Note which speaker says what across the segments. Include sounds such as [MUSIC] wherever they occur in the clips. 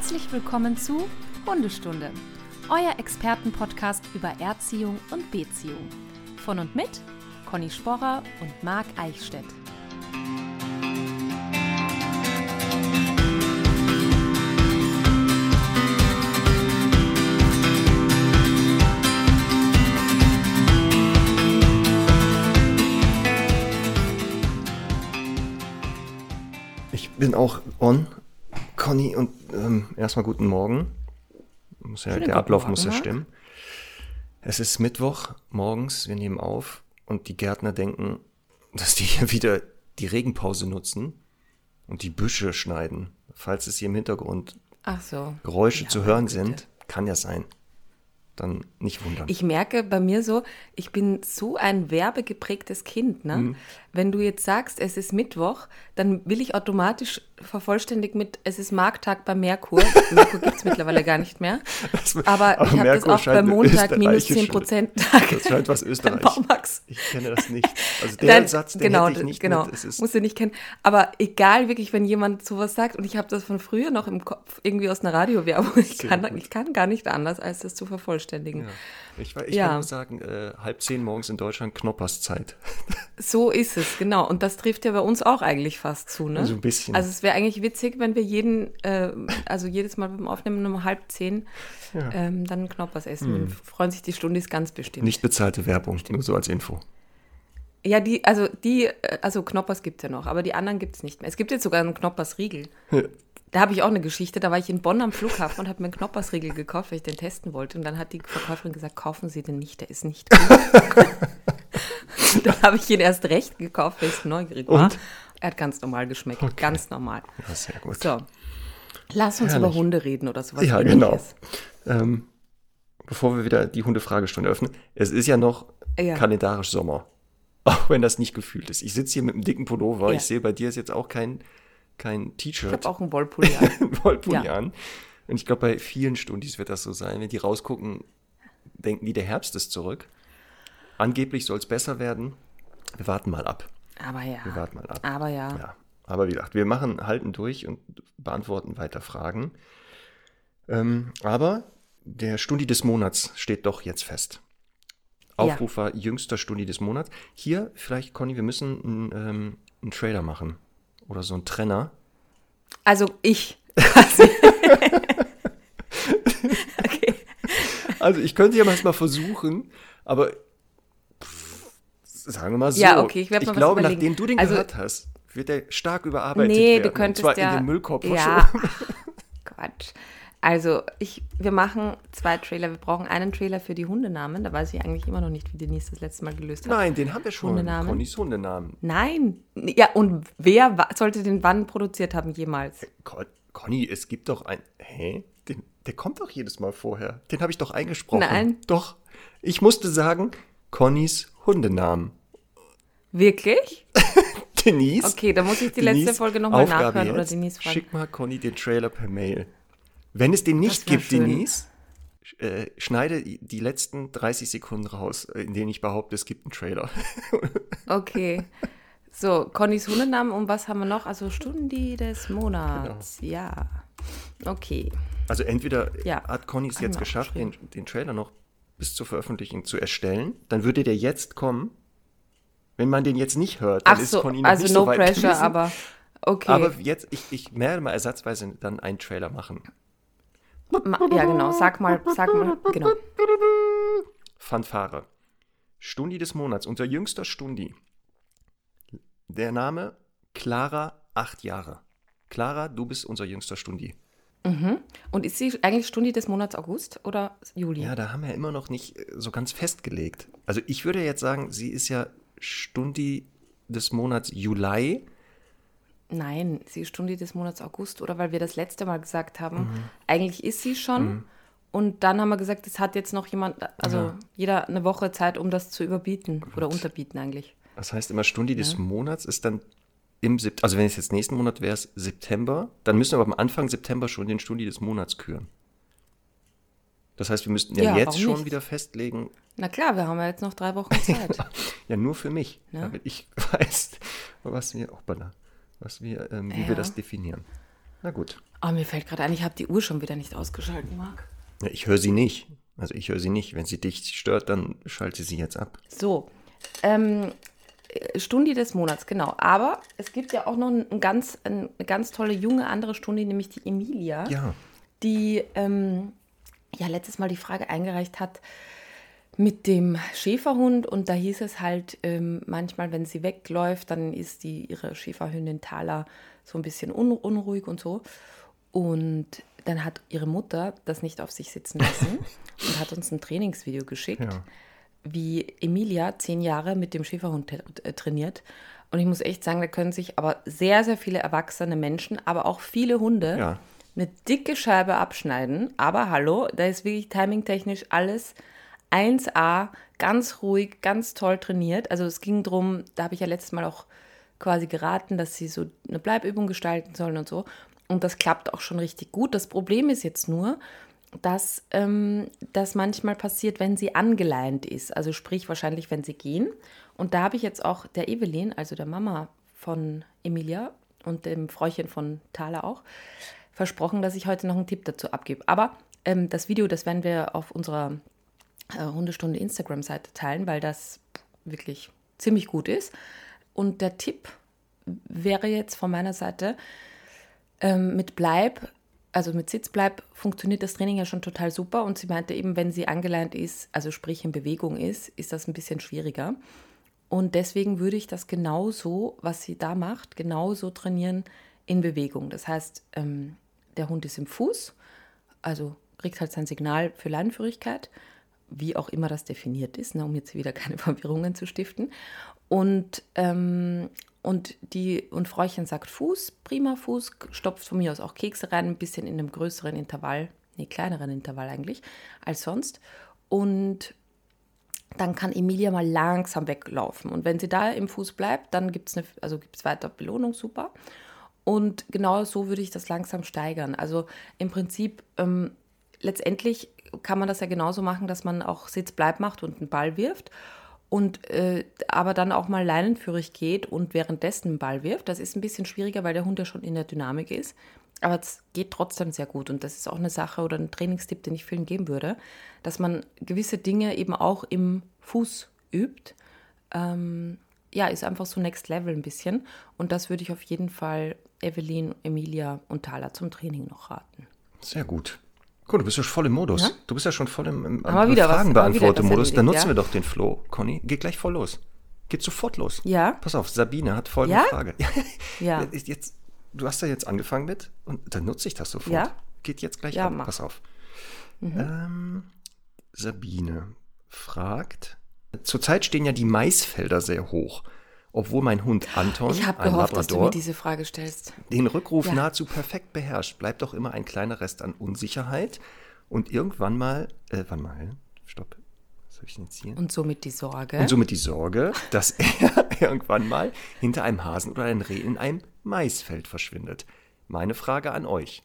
Speaker 1: Herzlich willkommen zu Hundestunde, euer Expertenpodcast über Erziehung und Beziehung. Von und mit Conny Sporrer und Marc Eichstädt.
Speaker 2: Ich bin auch on, Conny, und ähm, erstmal guten Morgen. Muss ja,
Speaker 1: Schönen
Speaker 2: der Ablauf
Speaker 1: Morgen,
Speaker 2: muss ja
Speaker 1: Marc.
Speaker 2: stimmen. Es ist Mittwoch morgens, wir nehmen auf und die Gärtner denken, dass die hier wieder die Regenpause nutzen und die Büsche schneiden. Falls es hier im Hintergrund
Speaker 1: so.
Speaker 2: Geräusche
Speaker 1: Ja,
Speaker 2: zu hören
Speaker 1: Güte.
Speaker 2: sind, kann ja sein. Dann nicht wundern.
Speaker 1: Ich merke bei mir so, ich bin so ein werbegeprägtes Kind. Ne?
Speaker 2: Mhm.
Speaker 1: Wenn du jetzt sagst, es ist Mittwoch, dann will ich automatisch vervollständigt mit, es ist Markttag bei Merkur. [LAUGHS] Merkur gibt es mittlerweile gar nicht mehr. Aber,
Speaker 2: aber
Speaker 1: ich habe das auch bei Montag minus
Speaker 2: österreichische-
Speaker 1: 10 Prozent Tag.
Speaker 2: Das scheint was Österreich.
Speaker 1: Baumax.
Speaker 2: Ich kenne das nicht. Also der
Speaker 1: Dann-
Speaker 2: Satz, den
Speaker 1: genau,
Speaker 2: hätte ich nicht
Speaker 1: genau,
Speaker 2: mit.
Speaker 1: Musst du nicht kennen. Aber egal, wirklich, wenn jemand sowas sagt, und ich habe das von früher noch im Kopf, irgendwie aus einer Radiowerbung, ich kann, ich kann gar nicht anders, als das zu vervollständigen.
Speaker 2: ja. Ich, ich
Speaker 1: Ja.
Speaker 2: kann nur sagen, äh, halb zehn morgens in Deutschland Knopperszeit. [LAUGHS]
Speaker 1: So ist es, genau. Und das trifft ja bei uns auch eigentlich fast zu, ne?
Speaker 2: So ein bisschen.
Speaker 1: Also es wäre eigentlich witzig, wenn wir jeden, äh, also jedes Mal beim Aufnehmen um halb zehn ähm, dann Knoppers essen. Dann freuen sich die Stundis ganz bestimmt.
Speaker 2: Hm. Nicht bezahlte Werbung, nur so als Info.
Speaker 1: Ja, die, also die, äh, also Knoppers gibt es ja noch, aber die anderen gibt es nicht mehr. Es gibt jetzt sogar einen Knoppers-Riegel. Da habe ich auch eine Geschichte. Da war ich in Bonn am Flughafen und habe mir einen Knoppersriegel gekauft, weil ich den testen wollte. Und dann hat die Verkäuferin gesagt, kaufen Sie den nicht, der ist nicht gut. [LAUGHS] dann habe ich ihn erst recht gekauft, weil ich neugierig war.
Speaker 2: Und?
Speaker 1: Er hat ganz normal geschmeckt, ganz normal.
Speaker 2: Ja, sehr gut.
Speaker 1: So, lass uns
Speaker 2: Herrlich.
Speaker 1: über Hunde reden oder sowas.
Speaker 2: Ja, genau. Ähm, bevor wir wieder die Hundefragestunde öffnen, es ist ja noch
Speaker 1: Ja.
Speaker 2: kalendarisch Sommer. Auch wenn das nicht gefühlt ist. Ich sitze hier mit einem dicken Pullover.
Speaker 1: Ja.
Speaker 2: Ich sehe, bei dir ist jetzt auch kein, kein
Speaker 1: Ich
Speaker 2: T-Shirt,
Speaker 1: habe auch einen Wollpulli an. [LAUGHS]
Speaker 2: Wollpulli
Speaker 1: Ja.
Speaker 2: an. Und ich glaube, bei vielen Stundis wird das so sein. Wenn die rausgucken, denken die, der Herbst ist zurück. Angeblich soll es besser werden. Wir warten mal ab.
Speaker 1: Aber ja.
Speaker 2: Wir warten mal ab.
Speaker 1: Aber ja.
Speaker 2: Ja, aber wie gesagt, wir machen, halten durch und beantworten weiter Fragen. Ähm, aber der Stundi des Monats steht doch jetzt fest.
Speaker 1: Ja.
Speaker 2: Aufruf war jüngster Stundi des Monats. Hier, vielleicht, Conny, wir müssen einen, ähm, einen Trailer machen. Oder so einen Trenner.
Speaker 1: Also ich. [LAUGHS] [LAUGHS] okay.
Speaker 2: Also ich könnte ja mal versuchen, aber pff, sagen wir mal so.
Speaker 1: Ja, okay, ich werd mal
Speaker 2: glaube,
Speaker 1: überlegen.
Speaker 2: nachdem du den
Speaker 1: Also-
Speaker 2: gehört hast, wird der stark überarbeitet
Speaker 1: Nee,
Speaker 2: werden.
Speaker 1: du
Speaker 2: und
Speaker 1: könntest
Speaker 2: zwar
Speaker 1: ja.
Speaker 2: in den Müllkorb
Speaker 1: ja.
Speaker 2: verschoben.
Speaker 1: Quatsch. Also, ich, wir machen zwei Trailer. Wir brauchen einen Trailer für die Hundenamen. Da weiß ich eigentlich immer noch nicht, wie Denise das letzte Mal gelöst hat.
Speaker 2: Nein, den haben wir schon.
Speaker 1: Hundenamen?
Speaker 2: Connys Hundenamen.
Speaker 1: Nein. Ja, und wer sollte den wann produziert haben jemals?
Speaker 2: Con Conny, es gibt doch ein. Hä? Den, der kommt doch jedes Mal vorher. Den habe ich doch eingesprochen.
Speaker 1: Nein.
Speaker 2: Doch. Ich musste sagen, Connys Hundenamen.
Speaker 1: Wirklich? [LAUGHS]
Speaker 2: Denise.
Speaker 1: Okay, da muss ich die
Speaker 2: Denise,
Speaker 1: letzte Folge nochmal nachhören oder
Speaker 2: jetzt,
Speaker 1: Denise fragen.
Speaker 2: Schick mal Conny den Trailer per Mail. Wenn es den nicht gibt,
Speaker 1: schön.
Speaker 2: Denise, äh, schneide die letzten 30 Sekunden raus, äh, in denen ich behaupte, es gibt einen Trailer. [LAUGHS]
Speaker 1: Okay. So, Connys Hundenamen, und was haben wir noch? Also Stundi des Monats.
Speaker 2: Genau.
Speaker 1: Ja. Okay.
Speaker 2: Also entweder
Speaker 1: Ja.
Speaker 2: hat Conny es jetzt geschafft, den, den Trailer noch bis zur Veröffentlichung zu erstellen, dann würde der jetzt kommen. Wenn man den jetzt nicht hört, dann
Speaker 1: Ach
Speaker 2: ist
Speaker 1: so,
Speaker 2: Conny noch
Speaker 1: also
Speaker 2: nicht
Speaker 1: no
Speaker 2: so weit
Speaker 1: pressure,
Speaker 2: gewesen.
Speaker 1: aber okay.
Speaker 2: Aber jetzt, ich, ich werde mal ersatzweise dann einen Trailer machen.
Speaker 1: Ja, genau. Sag mal, sag mal, genau.
Speaker 2: Fanfare. Stundi des Monats, unser jüngster Stundi. Der Name Clara, acht Jahre. Clara, du bist unser jüngster Stundi.
Speaker 1: Und ist sie eigentlich Stundi des Monats August oder Juli?
Speaker 2: Ja, da haben wir immer noch nicht äh, so ganz festgelegt. Also ich würde jetzt sagen, sie ist ja Stundi des Monats Juli.
Speaker 1: Nein, sie ist Stundi des Monats August, oder weil wir das letzte Mal gesagt haben,
Speaker 2: Mhm.
Speaker 1: eigentlich ist sie schon. Und dann haben wir gesagt, es hat jetzt noch jemand, also
Speaker 2: Ja.
Speaker 1: jeder eine Woche Zeit, um das zu überbieten oder unterbieten eigentlich.
Speaker 2: Das heißt immer Stundi des Monats ist dann im September, also wenn es jetzt nächsten Monat wäre, es September, dann müssen wir aber am Anfang September schon den Stundi des Monats küren. Das heißt, wir müssten ja,
Speaker 1: Ja,
Speaker 2: jetzt schon
Speaker 1: nicht?
Speaker 2: wieder festlegen,
Speaker 1: Na klar, wir haben ja jetzt noch drei Wochen [LAUGHS] Zeit.
Speaker 2: ja nur für mich,
Speaker 1: Ja.
Speaker 2: damit ich [LAUGHS] weiß, was wir, hoppala, was wir, ähm, wie
Speaker 1: Ja.
Speaker 2: wir das definieren. Na gut.
Speaker 1: Oh, mir fällt gerade ein, ich habe die Uhr schon wieder nicht ausgeschaltet, Marc.
Speaker 2: Ja, ich höre sie nicht. Also ich höre sie nicht. Wenn sie dich stört, dann schalte sie jetzt ab.
Speaker 1: So, ähm, Stundi des Monats, genau. Aber es gibt ja auch noch ein ganz, eine ganz tolle junge andere Stundi, nämlich die Emilia,
Speaker 2: Ja.
Speaker 1: die ähm, ja letztes Mal die Frage eingereicht hat mit dem Schäferhund und da hieß es halt ähm, manchmal, wenn sie wegläuft, dann ist die ihre Schäferhündin Thala so ein bisschen un unruhig und so. Und dann hat ihre Mutter das nicht auf sich sitzen lassen [LAUGHS] und hat uns ein Trainingsvideo geschickt
Speaker 2: Ja.
Speaker 1: wie Emilia zehn Jahre mit dem Schäferhund äh, trainiert. Und ich muss echt sagen, da können sich aber sehr, sehr viele erwachsene Menschen, aber auch viele Hunde
Speaker 2: Ja.
Speaker 1: eine dicke Scheibe abschneiden. Aber hallo, da ist wirklich timingtechnisch alles 1A, ganz ruhig, ganz toll trainiert. Also es ging darum, da habe ich ja letztes Mal auch quasi geraten, dass sie so eine Bleibübung gestalten sollen und so. Und das klappt auch schon richtig gut. Das Problem ist jetzt nur, dass ähm, das manchmal passiert, wenn sie angeleint ist. Also sprich wahrscheinlich, wenn sie gehen. Und da habe ich jetzt auch der Evelyn, also der Mama von Emilia und dem Fräuchen von Thala auch, versprochen, dass ich heute noch einen Tipp dazu abgebe. Aber ähm, das Video, das werden wir auf unserer äh, Hundestunde Instagram-Seite teilen, weil das wirklich ziemlich gut ist. Und der Tipp wäre jetzt von meiner Seite, ähm, mit Bleib, also mit Sitzbleib, funktioniert das Training ja schon total super. Und sie meinte eben, wenn sie angeleint ist, also sprich in Bewegung ist, ist das ein bisschen schwieriger. Und deswegen würde ich das genauso, was sie da macht, genauso trainieren in Bewegung. Das heißt, ähm, der Hund ist im Fuß, also kriegt halt sein Signal für Leinenführigkeit, wie auch immer das definiert ist, ne, um jetzt wieder keine [LAUGHS] Verwirrungen zu stiften. Und, ähm, und die und Fräuchen sagt Fuß, prima Fuß, stopft von mir aus auch Kekse rein, ein bisschen in einem größeren Intervall, nee, kleineren Intervall eigentlich, als sonst. Und dann kann Emilia mal langsam weglaufen. Und wenn sie da im Fuß bleibt, dann gibt es also weiter Belohnung, super. Und genau so würde ich das langsam steigern. Also im Prinzip, ähm, letztendlich kann man das ja genauso machen, dass man auch Sitzbleib macht und einen Ball wirft. Und äh, aber dann auch mal leinenführig geht und währenddessen einen Ball wirft. Das ist ein bisschen schwieriger, weil der Hund ja schon in der Dynamik ist. Aber es geht trotzdem sehr gut. Und das ist auch eine Sache oder ein Trainingstipp, den ich vielen geben würde, dass man gewisse Dinge eben auch im Fuß übt. Ähm, ja, ist einfach so Next Level ein bisschen. Und das würde ich auf jeden Fall Evelyn, Emilia und Thala zum Training noch raten.
Speaker 2: Sehr gut. Cool, du bist ja schon voll im Modus.
Speaker 1: Ja?
Speaker 2: Du bist ja schon voll im, im Fragenbeantworter-Modus.
Speaker 1: etwas
Speaker 2: Dann nutzen
Speaker 1: ja?
Speaker 2: wir doch den Flow, Conny. Geht gleich voll los. Geht sofort los.
Speaker 1: Ja?
Speaker 2: Pass auf, Sabine hat folgende
Speaker 1: Ja?
Speaker 2: Frage.
Speaker 1: Ja. [LAUGHS]
Speaker 2: Jetzt, du hast da jetzt angefangen mit und dann nutze ich das sofort.
Speaker 1: Ja?
Speaker 2: Geht jetzt gleich
Speaker 1: Ja,
Speaker 2: ab.
Speaker 1: mach. Mhm.
Speaker 2: Pass auf. Ähm, Sabine fragt, zurzeit stehen ja die Maisfelder sehr hoch. Obwohl mein Hund Anton,
Speaker 1: Ich
Speaker 2: ein
Speaker 1: gehofft, dass du
Speaker 2: Labrador,
Speaker 1: mir diese Frage stellst.
Speaker 2: den Rückruf
Speaker 1: Ja.
Speaker 2: nahezu perfekt beherrscht, bleibt doch immer ein kleiner Rest an Unsicherheit. Und irgendwann mal, äh, wann mal, stopp, was habe ich denn jetzt hier?
Speaker 1: Und somit die Sorge.
Speaker 2: Und somit die Sorge, dass [LAUGHS] er irgendwann mal hinter einem Hasen oder einem Reh in einem Maisfeld verschwindet. Meine Frage an euch,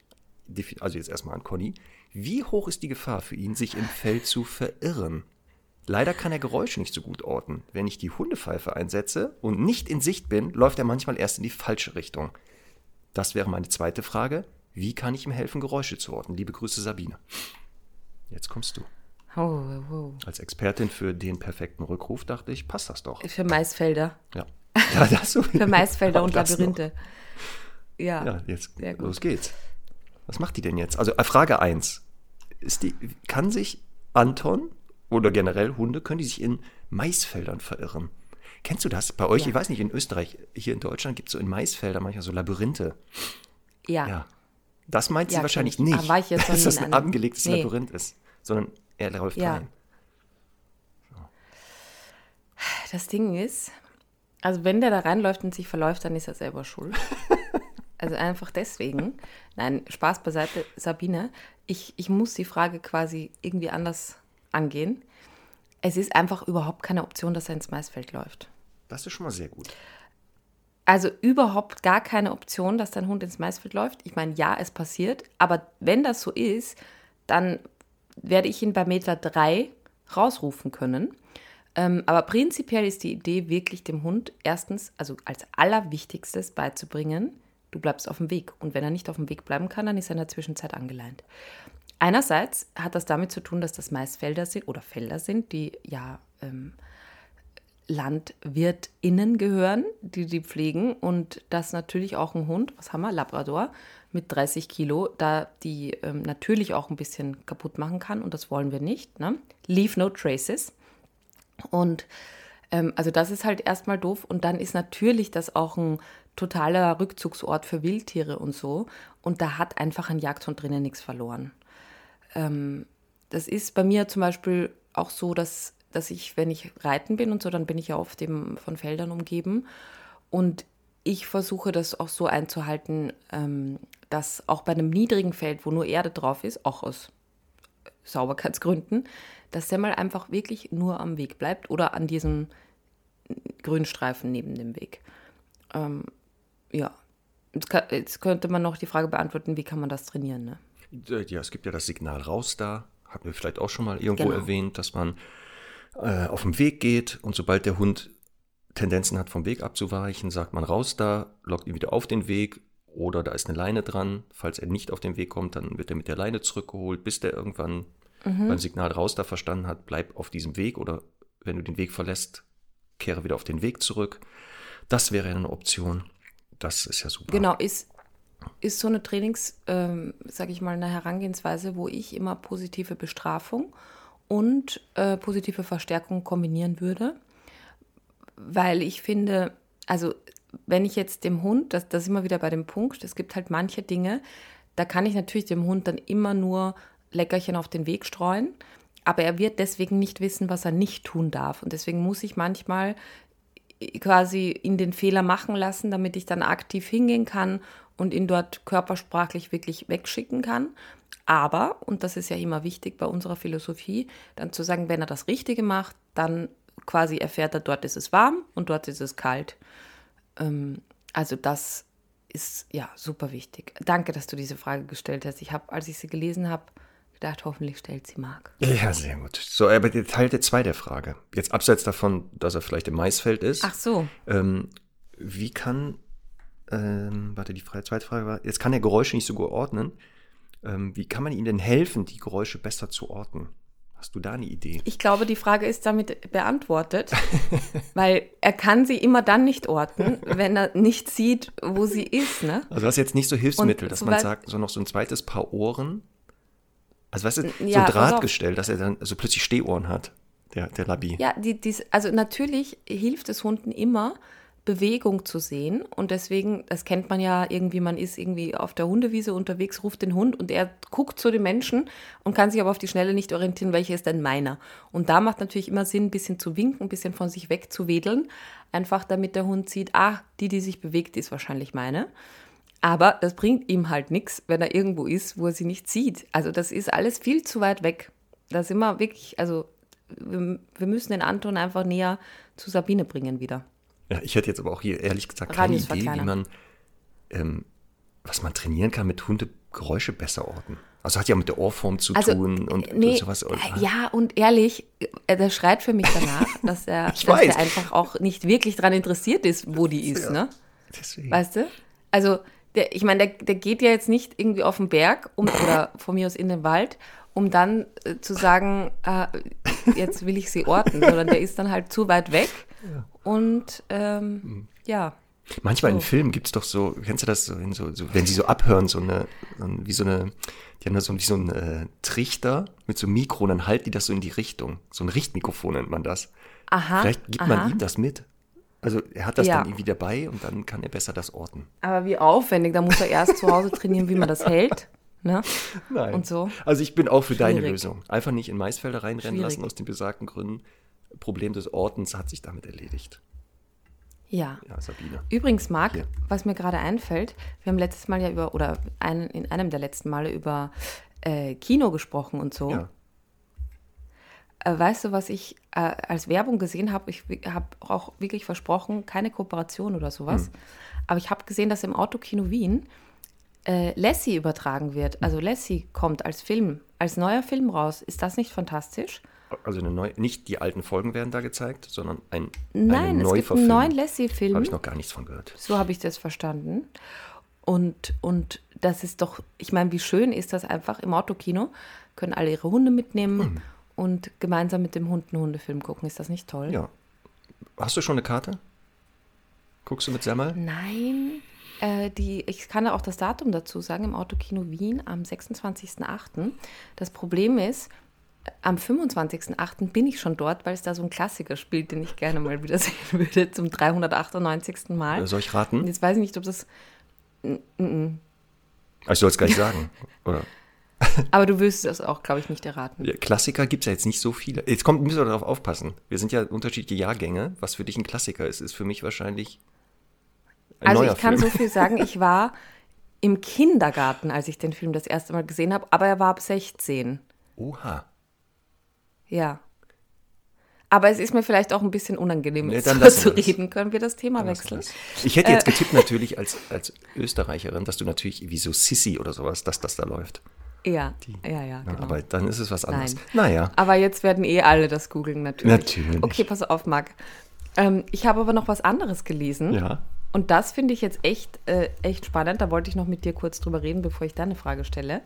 Speaker 2: also jetzt erstmal an Conny, wie hoch ist die Gefahr für ihn, sich im Feld zu verirren? Leider kann er Geräusche nicht so gut orten. Wenn ich die Hundepfeife einsetze und nicht in Sicht bin, läuft er manchmal erst in die falsche Richtung. Das wäre meine zweite Frage. Wie kann ich ihm helfen, Geräusche zu orten? Liebe Grüße, Sabine. Jetzt kommst du.
Speaker 1: oh, oh,
Speaker 2: Als Expertin für den perfekten Rückruf dachte ich, passt das doch.
Speaker 1: oh. Für Maisfelder.
Speaker 2: Ja. ja das [LAUGHS] so.
Speaker 1: Für Maisfelder [LAUGHS] und. Labyrinthe. Ja.
Speaker 2: Ja, jetzt los geht's. Was macht die denn jetzt? Also äh, Frage 1. Ist die, kann sich Anton oder generell Hunde, können die sich in Maisfeldern verirren? Kennst du das? Bei euch,
Speaker 1: Ja.
Speaker 2: ich weiß nicht, in Österreich, hier in Deutschland gibt es so in Maisfeldern manchmal so Labyrinthe.
Speaker 1: Ja.
Speaker 2: Ja. Das meint sie
Speaker 1: Ja,
Speaker 2: wahrscheinlich
Speaker 1: kenn ich.
Speaker 2: nicht,
Speaker 1: Ah, war ich jetzt noch
Speaker 2: dass das
Speaker 1: in
Speaker 2: ein angelegtes
Speaker 1: Nee.
Speaker 2: Labyrinth ist, sondern er läuft
Speaker 1: Ja.
Speaker 2: rein.
Speaker 1: Das Ding ist, also wenn der da reinläuft und sich verläuft, dann ist er selber schuld. [LAUGHS] Also einfach deswegen. Nein, Spaß beiseite, Sabine. Ich, ich muss die Frage quasi irgendwie anders angehen. Es ist einfach überhaupt keine Option, dass er ins Maisfeld läuft.
Speaker 2: Das ist schon mal sehr gut.
Speaker 1: Also überhaupt gar keine Option, dass dein Hund ins Maisfeld läuft. Ich meine, ja, es passiert, aber wenn das so ist, dann werde ich ihn bei Meter drei rausrufen können. Ähm, aber prinzipiell ist die Idee wirklich dem Hund erstens, also als allerwichtigstes beizubringen, Du bleibst auf dem Weg. Und wenn er nicht auf dem Weg bleiben kann, dann ist er in der Zwischenzeit angeleint. Einerseits hat das damit zu tun, dass das meist Felder sind oder Felder sind, die ja ähm, LandwirtInnen gehören, die die pflegen und dass natürlich auch ein Hund, was haben wir, Labrador, mit 30 Kilo, da die ähm, natürlich auch ein bisschen kaputt machen kann und das wollen wir nicht. Ne? Leave no traces. Und ähm, also das ist halt erstmal doof und dann ist natürlich das auch ein totaler Rückzugsort für Wildtiere und so und da hat einfach ein Jagdhund drinnen nichts verloren. Ähm, das ist bei mir zum Beispiel auch so, dass dass ich, wenn ich reiten bin und so, dann bin ich ja oft eben von Feldern umgeben. Und ich versuche das auch so einzuhalten, ähm, dass auch bei einem niedrigen Feld, wo nur Erde drauf ist, auch aus Sauberkeitsgründen, dass der mal einfach wirklich nur am Weg bleibt oder an diesem Grünstreifen neben dem Weg. Ähm, ja, jetzt, kann, jetzt, könnte man noch die Frage beantworten, wie kann man das trainieren? Ne?
Speaker 2: Ja, es gibt ja das Signal raus da, hatten wir vielleicht auch schon mal irgendwo genau. erwähnt, dass man äh, auf dem Weg geht und sobald der Hund Tendenzen hat, vom Weg abzuweichen, sagt man raus da, lockt ihn wieder auf den Weg oder da ist eine Leine dran. Falls er nicht auf den Weg kommt, dann wird er mit der Leine zurückgeholt, bis der irgendwann mhm. beim Signal raus da verstanden hat, bleib auf diesem Weg oder wenn du den Weg verlässt, kehre wieder auf den Weg zurück. Das wäre eine Option. Das ist ja super.
Speaker 1: Genau, ist, ist so eine Trainings, ähm, sage ich mal, eine Herangehensweise, wo ich immer positive Bestrafung und äh, positive Verstärkung kombinieren würde, weil ich finde, also wenn ich jetzt dem Hund, das, das ist immer wieder bei dem Punkt, es gibt halt manche Dinge, da kann ich natürlich dem Hund dann immer nur Leckerchen auf den Weg streuen, aber er wird deswegen nicht wissen, was er nicht tun darf. Und deswegen muss ich manchmal quasi in den Fehler machen lassen, damit ich dann aktiv hingehen kann und ihn dort körpersprachlich wirklich wegschicken kann. Aber, und das ist ja immer wichtig bei unserer Philosophie, dann zu sagen, wenn er das Richtige macht, dann quasi erfährt er, dort ist es warm und dort ist es kalt. Ähm, also das ist ja super wichtig. Danke, dass du diese Frage gestellt hast. Ich habe, als ich sie gelesen habe, gedacht, hoffentlich stellt sie Marc.
Speaker 2: Ja, sehr gut. So, aber der Teil der zwei der Frage. Jetzt abseits davon, dass er vielleicht im Maisfeld ist.
Speaker 1: Ach so.
Speaker 2: Ähm, wie kann, ähm, warte, die zweite Frage war, jetzt kann er Geräusche nicht so gut ordnen. Ähm, wie kann man ihnen denn helfen, die Geräusche besser zu orten? Hast du da eine Idee?
Speaker 1: Ich glaube, die Frage ist damit beantwortet, [LAUGHS] weil er kann sie immer dann nicht orten, wenn er nicht sieht, wo sie ist. Ne?
Speaker 2: Also du hast jetzt nicht so Hilfsmittel, Und dass man sagt, so noch so ein zweites Paar Ohren. Also weißt du, ja, so Drahtgestell, dass er dann so plötzlich Stehohren hat, der, der Labi.
Speaker 1: Ja, die, die, also natürlich hilft es Hunden immer, Bewegung zu sehen. Und deswegen, das kennt man ja irgendwie, man ist irgendwie auf der Hundewiese unterwegs, ruft den Hund und er guckt zu den Menschen und kann sich aber auf die Schnelle nicht orientieren, welcher ist denn meiner. Und da macht natürlich immer Sinn, ein bisschen zu winken, ein bisschen von sich weg zu wedeln, einfach damit der Hund sieht, ah, die, die sich bewegt, ist wahrscheinlich meine. Aber das bringt ihm halt nichts, wenn er irgendwo ist, wo er sie nicht sieht. Also das ist alles viel zu weit weg. Da sind wir wirklich, also wir, wir müssen den Anton einfach näher zu Sabine bringen wieder.
Speaker 2: Ja, ich hätte jetzt aber auch hier ehrlich gesagt keine Idee, wie man, ähm, was man trainieren kann mit Hundegeräusche besser orten. Also hat ja mit der Ohrform zu also, tun und, nee, und sowas.
Speaker 1: Oder? Ja, und ehrlich, äh, der schreit für mich danach, [LAUGHS] dass er, dass er einfach auch nicht wirklich daran interessiert ist, wo die ist, ja, ne? Deswegen. Weißt du? Also, der, ich meine, der, der geht ja jetzt nicht irgendwie auf den Berg um, oder von mir aus in den Wald, um dann äh, zu sagen, äh, jetzt will ich sie orten, sondern der ist dann halt zu weit weg und ähm, mhm. ja.
Speaker 2: Manchmal so. in Filmen gibt es doch so, kennst du das, so, so, so, wenn sie so abhören, so eine, wie so eine, die haben da so, wie so einen äh, Trichter mit so einem Mikro und dann halten die das so in die Richtung. So ein Richtmikrofon nennt man das. Aha. Vielleicht gibt aha. man ihm das mit. Also er hat das ja. dann irgendwie dabei und dann kann er besser das orten.
Speaker 1: Aber wie aufwendig, da muss er erst zu Hause trainieren, wie man das hält. Ne?
Speaker 2: Nein. Und so. Also ich bin auch für Schwierig. deine Lösung. Einfach nicht in Maisfelder reinrennen Schwierig. lassen aus den besagten Gründen. Problem des Ortens hat sich damit erledigt.
Speaker 1: Ja. ja Sabine. Übrigens, Marc, Hier. was mir gerade einfällt, wir haben letztes Mal ja über, oder ein, in einem der letzten Male über äh, Kino gesprochen und so. Ja. Äh, weißt du, was ich äh, als Werbung gesehen habe? Ich habe auch wirklich versprochen, keine Kooperation oder sowas. Hm. Aber ich habe gesehen, dass im Autokino Wien äh, Lassie übertragen wird. Also Lassie kommt als Film, als neuer Film raus. Ist das nicht fantastisch?
Speaker 2: also eine neue, nicht die alten Folgen werden da gezeigt, sondern ein
Speaker 1: Nein, es gibt einen neuen Lassie-Film.
Speaker 2: Habe ich noch gar nichts von gehört.
Speaker 1: So habe ich das verstanden. Und, und das ist doch, ich meine, wie schön ist das einfach im Autokino, können alle ihre Hunde mitnehmen
Speaker 2: Mhm.
Speaker 1: Und gemeinsam mit dem Hund einen Hundefilm gucken. Ist das nicht toll?
Speaker 2: Ja. Hast du schon eine Karte? Guckst du mit Semmel?
Speaker 1: Nein, äh, die, ich kann auch das Datum dazu sagen, im Autokino Wien am 26.08. Das Problem ist, am 25.08. bin ich schon dort, weil es da so ein Klassiker spielt, den ich gerne mal wieder sehen [LAUGHS] würde, zum 398. Mal.
Speaker 2: Äh, Soll ich raten?
Speaker 1: jetzt weiß ich nicht, ob das.
Speaker 2: Ah, Ich soll es gleich sagen. Oder?
Speaker 1: Aber du wirst das auch, glaube ich, nicht erraten.
Speaker 2: Klassiker gibt es ja jetzt nicht so viele. Jetzt kommt, müssen wir darauf aufpassen. Wir sind ja unterschiedliche Jahrgänge. Was für dich ein Klassiker ist, ist für mich wahrscheinlich ein
Speaker 1: Also
Speaker 2: neuer
Speaker 1: ich kann
Speaker 2: Film.
Speaker 1: so viel sagen, ich war im Kindergarten, als ich den Film das erste Mal gesehen habe, aber er war ab 16.
Speaker 2: Oha.
Speaker 1: Ja. Aber es ist mir vielleicht auch ein bisschen unangenehm,
Speaker 2: Nee, dann
Speaker 1: zu reden. Können wir das Thema wechseln?
Speaker 2: Ich hätte
Speaker 1: Äh.
Speaker 2: jetzt getippt natürlich als, als Österreicherin, dass du natürlich wie so Sissy oder sowas, dass das da läuft.
Speaker 1: Ja, ja, ja,
Speaker 2: Ja,
Speaker 1: genau.
Speaker 2: Aber dann ist es was anderes.
Speaker 1: Nein.
Speaker 2: Naja.
Speaker 1: Aber jetzt werden eh alle das googeln, natürlich.
Speaker 2: Natürlich.
Speaker 1: Okay, pass auf, Marc. Ähm, ich habe aber noch was anderes gelesen.
Speaker 2: Ja.
Speaker 1: Und das finde ich jetzt echt, äh, echt spannend. Da wollte ich noch mit dir kurz drüber reden, bevor ich deine Frage stelle.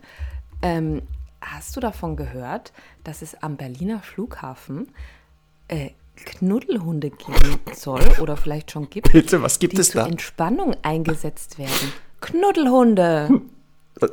Speaker 1: Ähm, hast du davon gehört, dass es am Berliner Flughafen äh, Knuddelhunde geben soll oder vielleicht schon gibt,
Speaker 2: Bitte, was gibt
Speaker 1: die
Speaker 2: es
Speaker 1: zur
Speaker 2: da?
Speaker 1: Entspannung eingesetzt werden? Knuddelhunde! [LAUGHS]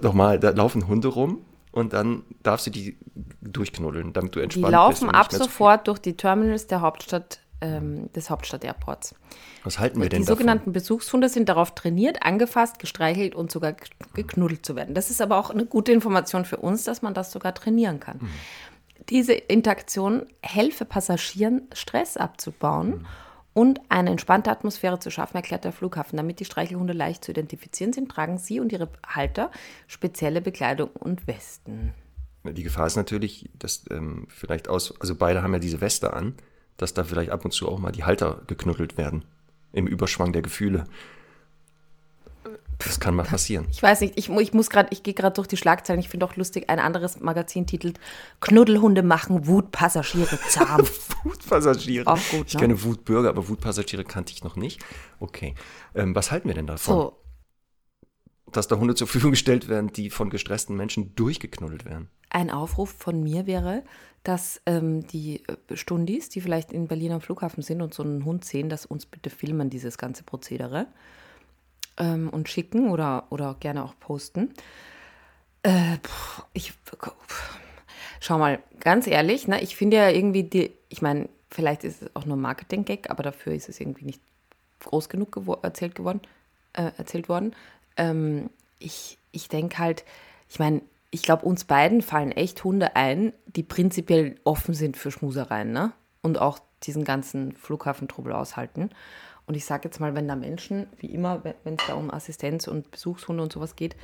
Speaker 2: Nochmal, da laufen Hunde rum und dann darfst du die durchknuddeln, damit du
Speaker 1: Die
Speaker 2: entspannt bist.
Speaker 1: laufen
Speaker 2: und
Speaker 1: ab sofort durch die Terminals der Hauptstadt, ähm, des Hauptstadt-Airports.
Speaker 2: Was halten wir
Speaker 1: Und
Speaker 2: denn
Speaker 1: die
Speaker 2: davon?
Speaker 1: sogenannten Besuchshunde sind darauf trainiert, angefasst, gestreichelt und sogar geknuddelt zu werden. Das ist aber auch eine gute Information für uns, dass man das sogar trainieren kann.
Speaker 2: Mhm.
Speaker 1: Diese Interaktion helfe Passagieren, Stress abzubauen
Speaker 2: Mhm.
Speaker 1: Und eine entspannte Atmosphäre zu schaffen, erklärt der Flughafen. Damit die Streichelhunde leicht zu identifizieren sind, tragen sie und ihre Halter spezielle Bekleidung und Westen.
Speaker 2: Die Gefahr ist natürlich, dass ähm, vielleicht aus, also beide haben ja diese Weste an, dass da vielleicht ab und zu auch mal die Halter geknuddelt werden. Im Überschwang der Gefühle. Das kann mal passieren.
Speaker 1: Ich weiß nicht, ich, ich muss gerade, ich gehe gerade durch die Schlagzeilen. Ich finde auch lustig, ein anderes Magazin titelt Knuddelhunde machen Wutpassagiere [LAUGHS] zahm.
Speaker 2: Wutpassagiere.
Speaker 1: Auch gut,
Speaker 2: ich
Speaker 1: ne?
Speaker 2: kenne Wutbürger, aber Wutpassagiere kannte ich noch nicht. Okay. Ähm, was halten wir denn davon?
Speaker 1: so,
Speaker 2: Dass da Hunde zur Verfügung gestellt werden, die von gestressten Menschen durchgeknuddelt werden.
Speaker 1: ein Aufruf von mir wäre, dass ähm, die äh, Stundis, die vielleicht in Berlin am Flughafen sind und so einen Hund sehen, dass uns bitte filmen, dieses ganze Prozedere. Ähm, und schicken oder, oder gerne auch posten. Äh, ich, schau mal, ganz ehrlich, ne, ich finde ja irgendwie die, ich meine, vielleicht ist es auch nur Marketing-Gag, aber dafür ist es irgendwie nicht groß genug gewo erzählt geworden, äh, erzählt worden. Ähm, ich ich denke halt, ich meine, ich glaube, uns beiden fallen echt Hunde ein, die prinzipiell offen sind für Schmusereien, ne? Und auch diesen ganzen Flughafentrubel aushalten. Und ich sage jetzt mal, wenn da Menschen, wie immer, wenn es da um Assistenz und Besuchshunde und sowas geht,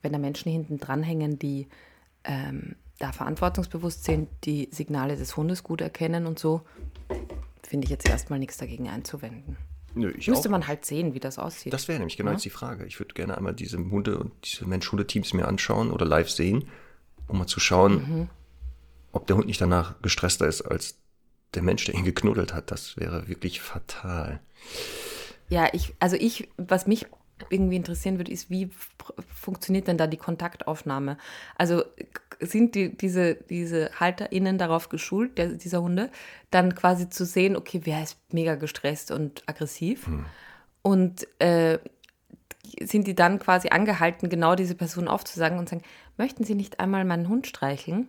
Speaker 1: wenn da Menschen hinten dranhängen, die ähm, da verantwortungsbewusst sind, die Signale des Hundes gut erkennen und so, finde ich jetzt erstmal nichts dagegen einzuwenden.
Speaker 2: Nö, ich
Speaker 1: Müsste
Speaker 2: auch.
Speaker 1: man halt sehen, wie das aussieht.
Speaker 2: Das wäre nämlich genau
Speaker 1: Ja.
Speaker 2: jetzt die Frage. Ich würde gerne einmal diese Hunde und diese Mensch-Hunde-Teams mir anschauen oder live sehen, um mal zu schauen,
Speaker 1: Mhm.
Speaker 2: ob der Hund nicht danach gestresster ist als der Mensch, der ihn geknuddelt hat. Das wäre wirklich fatal.
Speaker 1: Ja, ich, also ich, was mich irgendwie interessieren würde, ist, wie funktioniert denn da die Kontaktaufnahme? Also sind die, diese, diese HalterInnen darauf geschult, der, dieser Hunde, dann quasi zu sehen, okay, wer ist mega gestresst und aggressiv? Und äh, sind die dann quasi angehalten, genau diese Person aufzusagen und sagen, möchten Sie nicht einmal meinen Hund streicheln?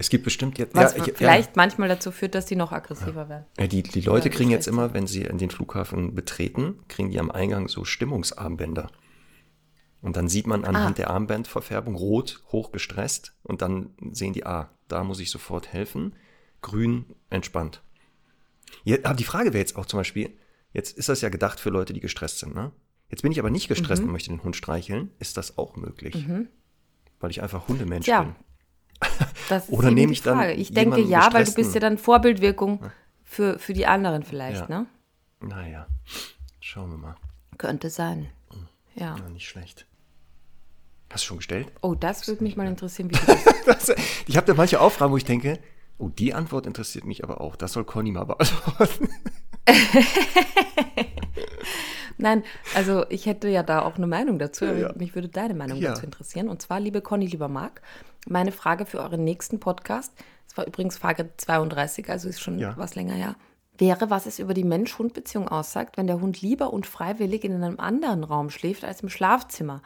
Speaker 2: Es gibt bestimmt jetzt.
Speaker 1: Was
Speaker 2: ja, ich,
Speaker 1: vielleicht manchmal dazu führt, dass die noch aggressiver werden.
Speaker 2: Ja, die, die Leute
Speaker 1: Ja,
Speaker 2: kriegen jetzt immer, wenn sie in den Flughafen betreten, kriegen die am Eingang so Stimmungsarmbänder. Und dann sieht man anhand
Speaker 1: Ah.
Speaker 2: der Armbandverfärbung rot, hoch gestresst und dann sehen die, ah, da muss ich sofort helfen. Grün, entspannt. Ja, aber die Frage wäre jetzt auch zum Beispiel, jetzt ist das ja gedacht für Leute, die gestresst sind, ne? Jetzt bin ich aber nicht gestresst
Speaker 1: Mhm.
Speaker 2: und möchte den Hund streicheln. Ist das auch möglich? Weil ich einfach Hundemensch
Speaker 1: Tja,
Speaker 2: bin.
Speaker 1: Das ist
Speaker 2: Oder nehme
Speaker 1: die
Speaker 2: ich dann
Speaker 1: Frage. Ich denke ja, weil du bist ja dann Vorbildwirkung für, für die anderen vielleicht,
Speaker 2: Ja.
Speaker 1: ne?
Speaker 2: Naja, schauen wir mal.
Speaker 1: Könnte sein. Ja.
Speaker 2: Ja, nicht schlecht. Hast du schon gestellt?
Speaker 1: Oh, das würde mich mal interessieren, wie du das. [LAUGHS]
Speaker 2: Das, ich habe da manche Aufragen, wo ich denke, oh, die Antwort interessiert mich aber auch. Das soll Conny mal beantworten. [LAUGHS]
Speaker 1: Nein, also ich hätte ja da auch eine Meinung dazu.
Speaker 2: Ja, ja.
Speaker 1: Mich würde deine Meinung
Speaker 2: Ja.
Speaker 1: dazu interessieren. Und zwar, liebe Conny, lieber Marc, meine Frage für euren nächsten Podcast, das war übrigens Frage 32, also ist schon
Speaker 2: Ja.
Speaker 1: was länger her, wäre, was es über die Mensch-Hund-Beziehung aussagt, wenn der Hund lieber und freiwillig in einem anderen Raum schläft als im Schlafzimmer.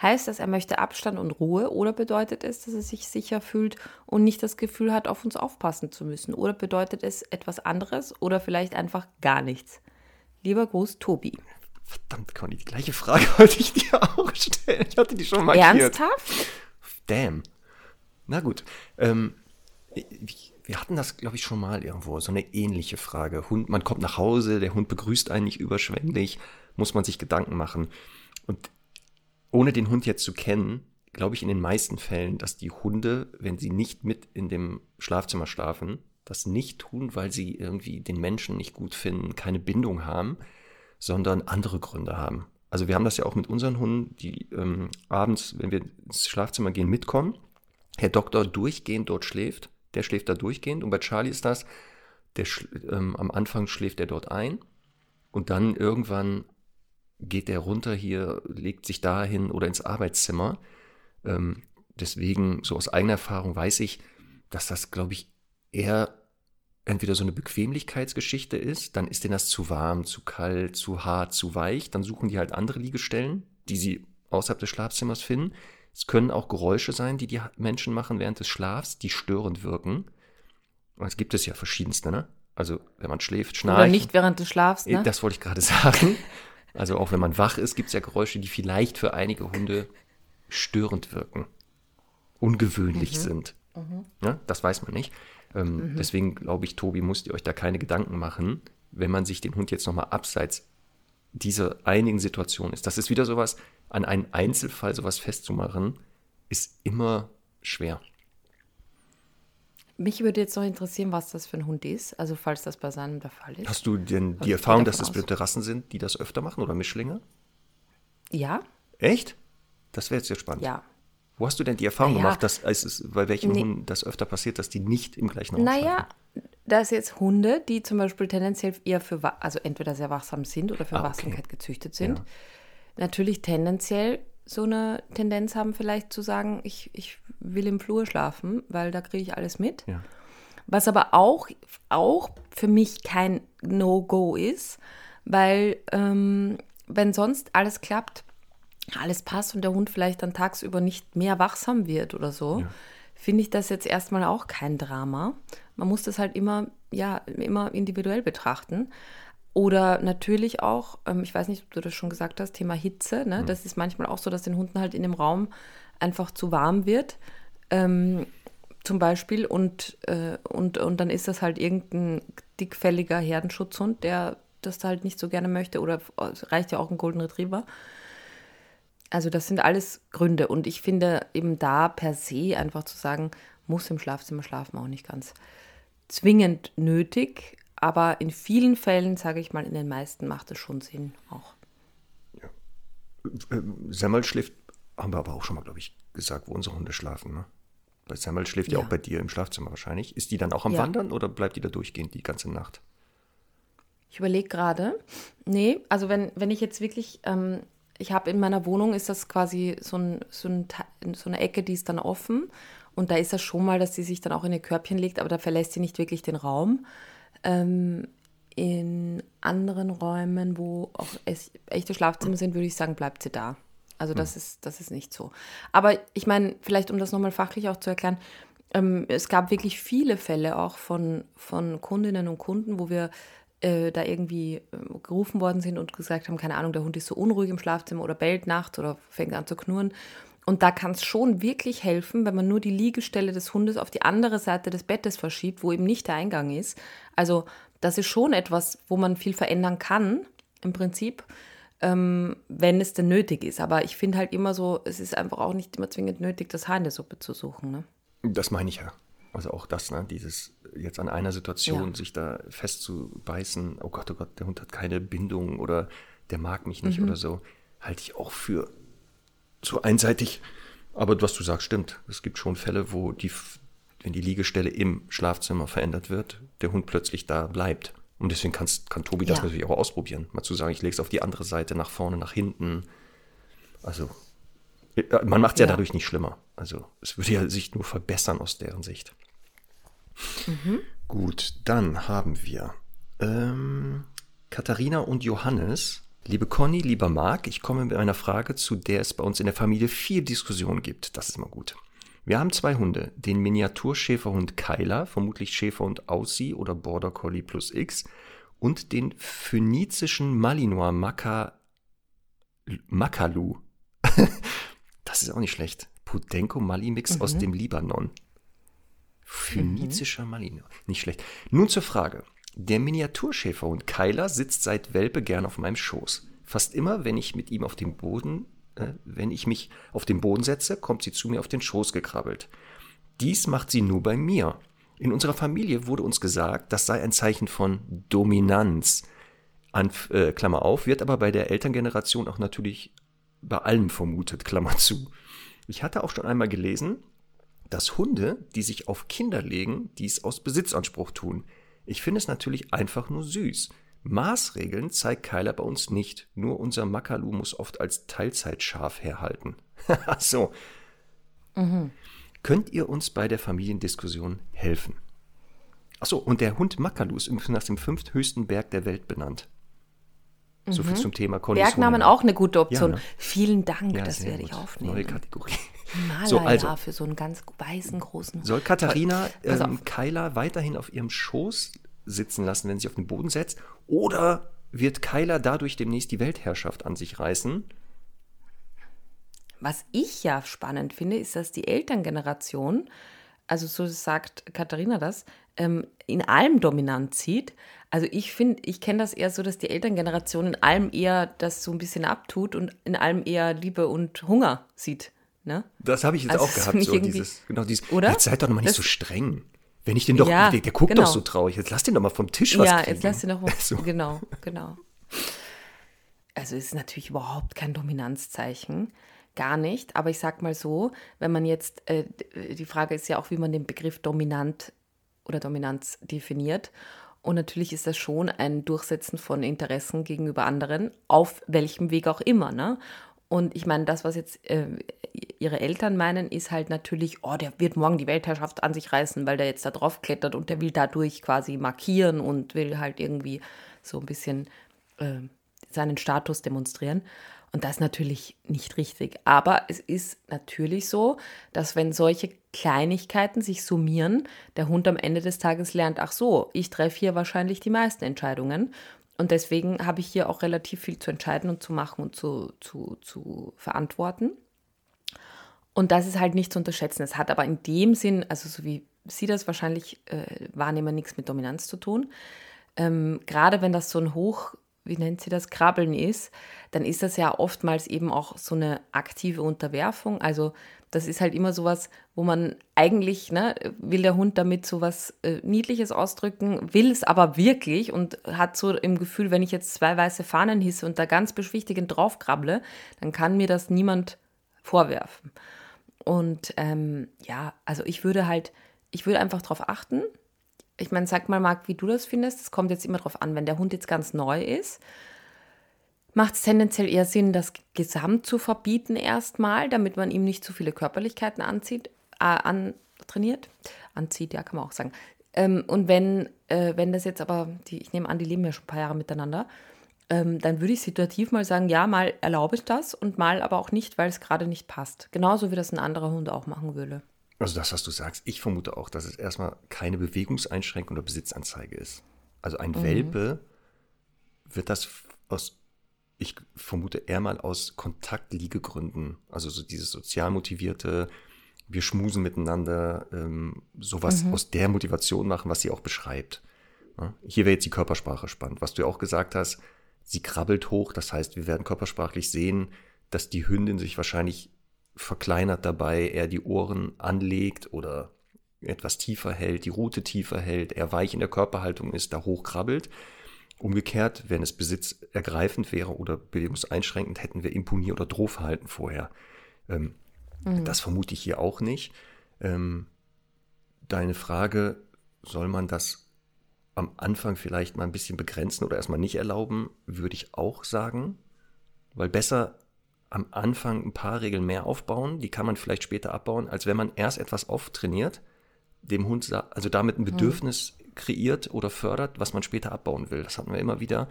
Speaker 1: Heißt das, er möchte Abstand und Ruhe oder bedeutet es, dass er sich sicher fühlt und nicht das Gefühl hat, auf uns aufpassen zu müssen? Oder bedeutet es etwas anderes oder vielleicht einfach gar nichts? Lieber Gruß, Tobi.
Speaker 2: Verdammt, Conny, die gleiche Frage [LAUGHS] wollte ich dir auch stellen. Ich hatte die schon markiert.
Speaker 1: Ernsthaft?
Speaker 2: Damn. Na gut. Ähm, ich- wir hatten das, glaube ich, schon mal irgendwo, so eine ähnliche Frage. Hund, man kommt nach Hause, der Hund begrüßt einen nicht überschwänglich, muss man sich Gedanken machen. Und ohne den Hund jetzt zu kennen, glaube ich in den meisten Fällen, dass die Hunde, wenn sie nicht mit in dem Schlafzimmer schlafen, das nicht tun, weil sie irgendwie den Menschen nicht gut finden, keine Bindung haben, sondern andere Gründe haben. Also wir haben das ja auch mit unseren Hunden, die ähm, abends, wenn wir ins Schlafzimmer gehen, mitkommen. Herr Doktor durchgehend dort schläft, der schläft da durchgehend. Und bei Charlie ist das, der ähm, am Anfang schläft er dort ein und dann irgendwann geht er runter hier, legt sich dahin oder ins Arbeitszimmer. Ähm, deswegen, so aus eigener Erfahrung weiß ich, dass das, glaube ich, eher entweder so eine Bequemlichkeitsgeschichte ist, dann ist denen das zu warm, zu kalt, zu hart, zu weich, dann suchen die halt andere Liegestellen, die sie außerhalb des Schlafzimmers finden. Es können auch Geräusche sein, die die Menschen machen während des Schlafs, die störend wirken. Und es gibt es ja verschiedenste, ne? Also, wenn man schläft, schnarchen.
Speaker 1: Oder nicht während des Schlafs, ne?
Speaker 2: Das wollte ich gerade [LAUGHS] sagen. Also auch wenn man wach ist, gibt es ja Geräusche, die vielleicht für einige Hunde störend wirken, ungewöhnlich sind. Ja, das weiß man nicht. Ähm, Deswegen glaube ich, Tobi, musst ihr euch da keine Gedanken machen, wenn man sich den Hund jetzt nochmal abseits dieser einigen Situation ist. Das ist wieder sowas, an einen Einzelfall sowas festzumachen, ist immer schwer.
Speaker 1: Mich würde jetzt noch interessieren, was das für ein Hund ist, also falls das bei seinem der Fall ist.
Speaker 2: Hast du denn die Erfahrung, dass das bestimmte Rassen sind, die das öfter machen oder Mischlinge?
Speaker 1: Ja?
Speaker 2: Echt? Das wäre jetzt sehr spannend.
Speaker 1: Ja.
Speaker 2: Wo hast du denn die Erfahrung
Speaker 1: Naja.
Speaker 2: gemacht, dass es ist, bei welchen
Speaker 1: Nee.
Speaker 2: Hunden das öfter passiert, dass die nicht im gleichen Raum
Speaker 1: Naja, da ist jetzt Hunde, die zum Beispiel tendenziell eher für, also entweder sehr wachsam sind oder für
Speaker 2: Ah, okay.
Speaker 1: Wachsamkeit gezüchtet sind.
Speaker 2: Ja.
Speaker 1: Natürlich tendenziell so eine Tendenz haben, vielleicht zu sagen, ich, ich will im Flur schlafen, weil da kriege ich alles mit.
Speaker 2: Ja.
Speaker 1: Was aber auch, auch für mich kein No-Go ist, weil ähm, wenn sonst alles klappt, alles passt und der Hund vielleicht dann tagsüber nicht mehr wachsam wird oder so, finde ich das jetzt erstmal auch kein Drama. Man muss das halt immer, ja, immer individuell betrachten. Oder natürlich auch, ähm, ich weiß nicht, ob du das schon gesagt hast, Thema Hitze. Ne? Das ist manchmal auch so, dass den Hunden halt in dem Raum einfach zu warm wird. Ähm, zum Beispiel und, äh, und, und dann ist das halt irgendein dickfälliger Herdenschutzhund, der das halt nicht so gerne möchte oder es reicht ja auch ein Golden Retriever. Also das sind alles Gründe und ich finde eben da per se einfach zu sagen, muss im Schlafzimmer schlafen auch nicht ganz zwingend nötig, aber in vielen Fällen, sage ich mal, in den meisten macht es schon Sinn auch.
Speaker 2: Ähm, Semmel schläft, haben wir aber auch schon mal, glaube ich, gesagt, wo unsere Hunde schlafen. Ne? Bei Semmel schläft ja.
Speaker 1: Ja.
Speaker 2: auch bei dir im Schlafzimmer wahrscheinlich. Ist die dann auch am
Speaker 1: Ja.
Speaker 2: Wandern oder bleibt die da durchgehend die ganze Nacht?
Speaker 1: Ich überlege gerade. Nee, also wenn, wenn ich jetzt wirklich, ähm, ich habe in meiner Wohnung, ist das quasi so, ein, so, ein, so eine Ecke, die ist dann offen. Und da ist das schon mal, dass sie sich dann auch in ihr Körbchen legt, aber da verlässt sie nicht wirklich den Raum. Ähm, in anderen Räumen, wo auch echte Schlafzimmer sind, würde ich sagen, bleibt sie da. Also das, ist, das ist nicht so. Aber ich meine, vielleicht um das nochmal fachlich auch zu erklären, ähm, es gab wirklich viele Fälle auch von, von Kundinnen und Kunden, wo wir äh, da irgendwie äh, gerufen worden sind und gesagt haben, keine Ahnung, der Hund ist so unruhig im Schlafzimmer oder bellt nachts oder fängt an zu knurren. Und da kann es schon wirklich helfen, wenn man nur die Liegestelle des Hundes auf die andere Seite des Bettes verschiebt, wo eben nicht der Eingang ist. Also das ist schon etwas, wo man viel verändern kann, im Prinzip, ähm, wenn es denn nötig ist. Aber ich finde halt immer so, es ist einfach auch nicht immer zwingend nötig, das Haar in der Suppe zu suchen. Ne?
Speaker 2: Das meine ich ja. Also auch das, ne? dieses jetzt an einer Situation
Speaker 1: Ja.
Speaker 2: sich da festzubeißen, oh Gott, oh Gott, der Hund hat keine Bindung oder der mag mich nicht oder so, halte ich auch für zu einseitig. Aber was du sagst, stimmt. Es gibt schon Fälle, wo die, wenn die Liegestelle im Schlafzimmer verändert wird, der Hund plötzlich da bleibt. Und deswegen kannst, kann Tobi das
Speaker 1: Ja.
Speaker 2: natürlich auch ausprobieren. Mal zu sagen, ich lege es auf die andere Seite, nach vorne, nach hinten. Also, äh, man macht es ja.
Speaker 1: Ja.
Speaker 2: dadurch nicht schlimmer. Also, es würde ja sich nur verbessern aus deren Sicht. Gut, dann haben wir ähm, Katharina und Johannes. Liebe Conny, lieber Marc, ich komme mit einer Frage, zu der es bei uns in der Familie viel Diskussion gibt. Das ist mal gut. Wir haben zwei Hunde, den Miniaturschäferhund Kyla, vermutlich Schäferhund Aussie oder Border Collie plus X, und den phönizischen Malinois Maka, Makalu. [LAUGHS] das ist auch nicht schlecht. Pudenko Mali Mix aus dem Libanon. Phönizischer Malinois. Nicht schlecht. Nun zur Frage. Der Miniaturschäferhund Kyla sitzt seit Welpe gern auf meinem Schoß. Fast immer, wenn ich mit ihm auf dem Boden, äh, wenn ich mich auf den Boden setze, kommt sie zu mir auf den Schoß gekrabbelt. Dies macht sie nur bei mir. In unserer Familie wurde uns gesagt, das sei ein Zeichen von Dominanz. An, äh, Klammer auf, wird aber bei der Elterngeneration auch natürlich bei allem vermutet, Klammer zu. Ich hatte auch schon einmal gelesen, dass Hunde, die sich auf Kinder legen, dies aus Besitzanspruch tun. Ich finde es natürlich einfach nur süß. Maßregeln zeigt Kyler bei uns nicht, nur unser Makalu muss oft als Teilzeitschaf herhalten. [LAUGHS] So. Könnt ihr uns bei der Familiendiskussion helfen? Achso, und der Hund Makalu ist übrigens nach dem fünfthöchsten Berg der Welt benannt. So viel zum Thema Konditionen.
Speaker 1: Bergnamen auch eine gute Option.
Speaker 2: Ja, ne?
Speaker 1: Vielen Dank,
Speaker 2: Ja,
Speaker 1: das werde ich
Speaker 2: gut.
Speaker 1: aufnehmen.
Speaker 2: Neue Kategorie.
Speaker 1: Himalaya
Speaker 2: So, also.
Speaker 1: für so einen ganz weißen, großen.
Speaker 2: Soll Katharina ähm. Kyla weiterhin auf ihrem Schoß sitzen lassen, wenn sie auf den Boden setzt? Oder wird Kyla dadurch demnächst die Weltherrschaft an sich reißen?
Speaker 1: Was ich ja spannend finde, ist, dass die Elterngeneration, also so sagt Katharina das, ähm, in allem dominant sieht. Also ich finde, ich kenne das eher so, dass die Elterngeneration in allem eher das so ein bisschen abtut und in allem eher Liebe und Hunger sieht. Ne?
Speaker 2: Das habe ich jetzt
Speaker 1: Also
Speaker 2: auch gehabt, so dieses, genau dieses,
Speaker 1: Oder?
Speaker 2: jetzt seid doch noch mal nicht
Speaker 1: Das-
Speaker 2: so streng. Wenn ich den doch,
Speaker 1: Ja,
Speaker 2: der, der guckt
Speaker 1: genau.
Speaker 2: doch so traurig, jetzt lass den doch mal vom Tisch was
Speaker 1: ja,
Speaker 2: kriegen.
Speaker 1: jetzt lass dir noch mal. [LAUGHS]
Speaker 2: So.
Speaker 1: Genau, genau. Also es ist natürlich überhaupt kein Dominanzzeichen. Gar nicht. Aber ich sag mal so, wenn man jetzt, äh, die Frage ist ja auch, wie man den Begriff dominant oder Dominanz definiert. Und natürlich ist das schon ein Durchsetzen von Interessen gegenüber anderen, auf welchem Weg auch immer. Ne? Und ich meine, das, was jetzt äh, ihre Eltern meinen, ist halt natürlich, oh, der wird morgen die Weltherrschaft an sich reißen, weil der jetzt da drauf klettert und der will dadurch quasi markieren und will halt irgendwie so ein bisschen äh, seinen Status demonstrieren. Und das ist natürlich nicht richtig. Aber es ist natürlich so, dass wenn solche Kleinigkeiten sich summieren, der Hund am Ende des Tages lernt, ach so, ich treffe hier wahrscheinlich die meisten Entscheidungen. Und deswegen habe ich hier auch relativ viel zu entscheiden und zu machen und zu, zu, zu verantworten. Und das ist halt nicht zu unterschätzen. Es hat aber in dem Sinn, also so wie Sie das wahrscheinlich äh, wahrnehmen, nichts mit Dominanz zu tun. Ähm, gerade wenn das so ein Hoch, wie nennt sie das, Krabbeln ist, dann ist das ja oftmals eben auch so eine aktive Unterwerfung. Also das ist halt immer sowas, wo man eigentlich, ne, will der Hund damit sowas äh, Niedliches ausdrücken, will es aber wirklich und hat so im Gefühl, wenn ich jetzt zwei weiße Fahnen hisse und da ganz beschwichtigend draufkrabble, dann kann mir das niemand vorwerfen. Und ähm, ja, also ich würde halt, ich würde einfach darauf achten. Ich meine, sag mal, Marc, wie du das findest. Es kommt jetzt immer darauf an, wenn der Hund jetzt ganz neu ist, macht es tendenziell eher Sinn, das Gesamt zu verbieten erstmal, damit man ihm nicht zu viele Körperlichkeiten anzieht, äh, antrainiert. Anzieht, ja, kann man auch sagen. Ähm, und wenn, äh, wenn das jetzt aber, die, ich nehme an, die leben ja schon ein paar Jahre miteinander, ähm, dann würde ich situativ mal sagen, ja, mal erlaube ich das und mal aber auch nicht, weil es gerade nicht passt. Genauso wie das ein anderer Hund auch machen würde.
Speaker 2: Also das, was du sagst, ich vermute auch, dass es erstmal keine Bewegungseinschränkung oder Besitzanzeige ist. Also ein Welpe wird das aus, ich vermute eher mal aus Kontaktliegegründen, also so dieses sozial motivierte, wir schmusen miteinander, ähm, sowas aus der Motivation machen, was sie auch beschreibt. Ja? Hier wäre jetzt die Körpersprache spannend. Was du ja auch gesagt hast, sie krabbelt hoch, das heißt, wir werden körpersprachlich sehen, dass die Hündin sich wahrscheinlich verkleinert dabei, er die Ohren anlegt oder etwas tiefer hält, die Rute tiefer hält, er weich in der Körperhaltung ist, da hochkrabbelt. Umgekehrt, wenn es besitzergreifend wäre oder bewegungseinschränkend, hätten wir Imponier- oder Drohverhalten vorher. Ähm, Das vermute ich hier auch nicht. Ähm, deine Frage, soll man das am Anfang vielleicht mal ein bisschen begrenzen oder erstmal nicht erlauben, würde ich auch sagen. Weil besser am Anfang ein paar Regeln mehr aufbauen, die kann man vielleicht später abbauen, als wenn man erst etwas auftrainiert, dem Hund, also damit ein Bedürfnis mhm. Kreiert oder fördert, was man später abbauen will. Das hatten wir immer wieder.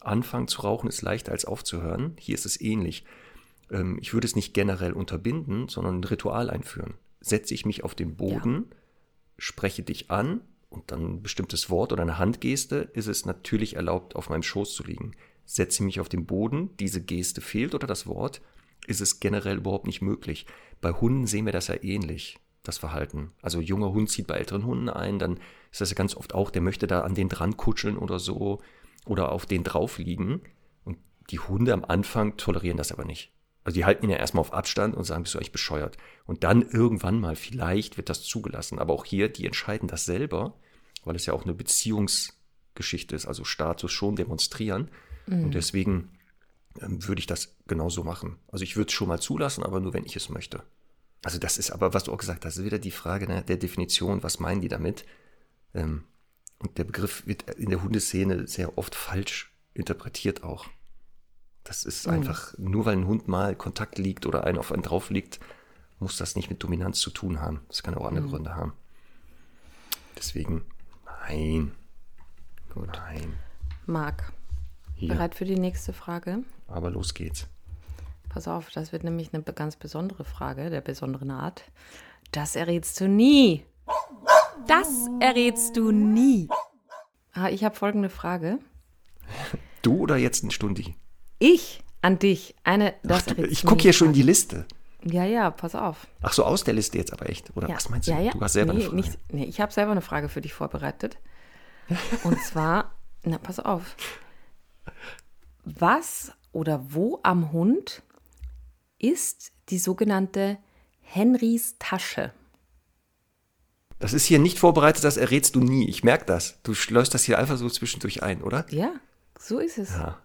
Speaker 2: Anfangen zu rauchen ist leichter als aufzuhören. Hier ist es ähnlich. Ähm, ich würde es nicht generell unterbinden, sondern ein Ritual einführen. Setze ich mich auf den Boden, ja. spreche dich an und dann ein bestimmtes Wort oder eine Handgeste, ist es natürlich erlaubt, auf meinem Schoß zu liegen setze mich auf den Boden, diese Geste fehlt oder das Wort, ist es generell überhaupt nicht möglich. Bei Hunden sehen wir das ja ähnlich, das Verhalten. Also junger Hund zieht bei älteren Hunden ein, dann ist das ja ganz oft auch, der möchte da an den dran kuscheln oder so oder auf den drauf liegen. Und die Hunde am Anfang tolerieren das aber nicht. Also die halten ihn ja erstmal auf Abstand und sagen, bist du eigentlich bescheuert. Und dann irgendwann mal, vielleicht wird das zugelassen. Aber auch hier, die entscheiden das selber, weil es ja auch eine Beziehungsgeschichte ist, also Status schon demonstrieren. Mhm. Und deswegen ähm, würde ich das genauso machen. Also ich würde es schon mal zulassen, aber nur, wenn ich es möchte. Also das ist aber, was du auch gesagt hast, ist wieder die Frage ne, der Definition, was meinen die damit? Ähm, und der Begriff wird in der Hundeszene sehr oft falsch interpretiert auch. Das ist mhm. einfach, nur weil ein Hund mal Kontakt liegt oder einen auf einen drauf liegt, muss das nicht mit Dominanz zu tun haben. Das kann auch andere mhm. Gründe haben. Deswegen, nein.
Speaker 1: Gut. Nein. Marc. Bereit für die nächste Frage?
Speaker 2: Aber los geht's.
Speaker 1: Pass auf, das wird nämlich eine ganz besondere Frage, der besonderen Art. Das errätst du nie. Das errätst du nie. Ah, ich habe folgende Frage.
Speaker 2: Du oder jetzt ein Stundi?
Speaker 1: Ich an dich. Eine,
Speaker 2: das Ach, ich gucke hier schon die Liste.
Speaker 1: Ja, ja, pass auf.
Speaker 2: Ach so, aus der Liste jetzt aber echt? Oder
Speaker 1: ja.
Speaker 2: was meinst du?
Speaker 1: Ja, ja.
Speaker 2: Du
Speaker 1: hast selber nee, eine Frage. Nicht, nee, ich habe selber eine Frage für dich vorbereitet. Und zwar, na, pass auf was oder wo am Hund ist die sogenannte Henrys Tasche?
Speaker 2: Das ist hier nicht vorbereitet, das errätst du nie. Ich merke das. Du schleust das hier einfach so zwischendurch ein, oder?
Speaker 1: Ja, so ist es. Ja.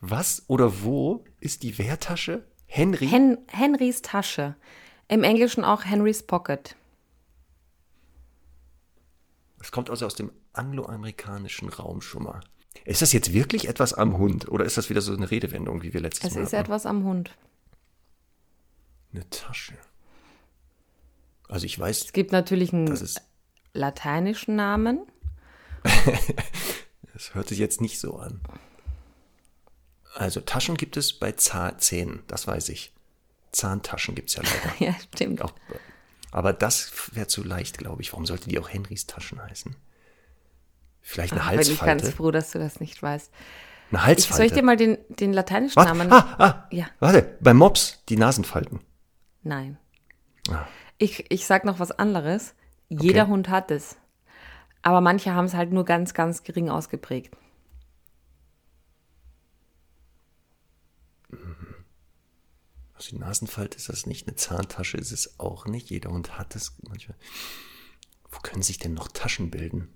Speaker 2: Was oder wo ist die Wehrtasche? Henry?
Speaker 1: Hen Henrys Tasche. Im Englischen auch Henrys Pocket.
Speaker 2: Das kommt also aus dem angloamerikanischen Raum schon mal. Ist das jetzt wirklich etwas am Hund oder ist das wieder so eine Redewendung, wie wir letztes
Speaker 1: es
Speaker 2: Mal
Speaker 1: Es ist hatten? etwas am Hund.
Speaker 2: Eine Tasche. Also ich weiß.
Speaker 1: Es gibt natürlich einen lateinischen Namen. [LAUGHS]
Speaker 2: das hört sich jetzt nicht so an. Also Taschen gibt es bei Zähnen, das weiß ich. Zahntaschen gibt es ja leider. [LAUGHS]
Speaker 1: ja, stimmt. Auch,
Speaker 2: aber das wäre zu leicht, glaube ich. Warum sollte die auch Henrys Taschen heißen? Vielleicht eine Ach, Halsfalte.
Speaker 1: Bin ich ganz froh, dass du das nicht weißt.
Speaker 2: Eine Halsfalte. Ich,
Speaker 1: soll ich dir mal den, den lateinischen? Namen?
Speaker 2: Ah, ah, ja. Warte, bei Mops die Nasenfalten.
Speaker 1: Nein. Ah. Ich, ich sag noch was anderes. Jeder okay. Hund hat es. Aber manche haben es halt nur ganz, ganz gering ausgeprägt.
Speaker 2: Also die Nasenfalte ist das nicht, eine Zahntasche ist es auch nicht. Jeder Hund hat es manchmal. Wo können sich denn noch Taschen bilden?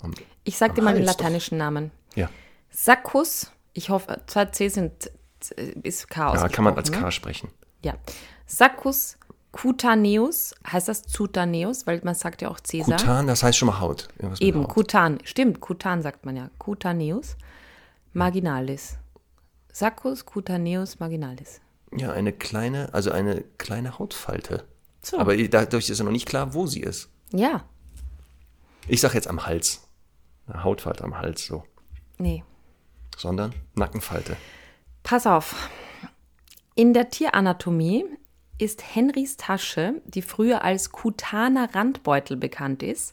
Speaker 1: Und ich sag dir mal den lateinischen. Namen.
Speaker 2: Ja.
Speaker 1: Saccus, ich hoffe, zwei C sind, ist K
Speaker 2: Ja, kann man als K ne? sprechen.
Speaker 1: Ja. Saccus cutaneus, heißt das cutaneus, weil man sagt ja auch Cäsar.
Speaker 2: Cutan, das heißt schon mal Haut.
Speaker 1: Eben, Haut. Cutan, stimmt, Cutan sagt man ja. Cutaneus marginalis. Saccus cutaneus marginalis.
Speaker 2: Ja, eine kleine, also eine kleine Hautfalte. So. Aber dadurch ist ja noch nicht klar, wo sie ist.
Speaker 1: Ja.
Speaker 2: Ich sag jetzt am Hals. Eine Hautfalte am Hals, so.
Speaker 1: Nee.
Speaker 2: Sondern Nackenfalte.
Speaker 1: Pass auf. In der Tieranatomie ist Henrys Tasche, die früher als kutaner Randbeutel bekannt ist,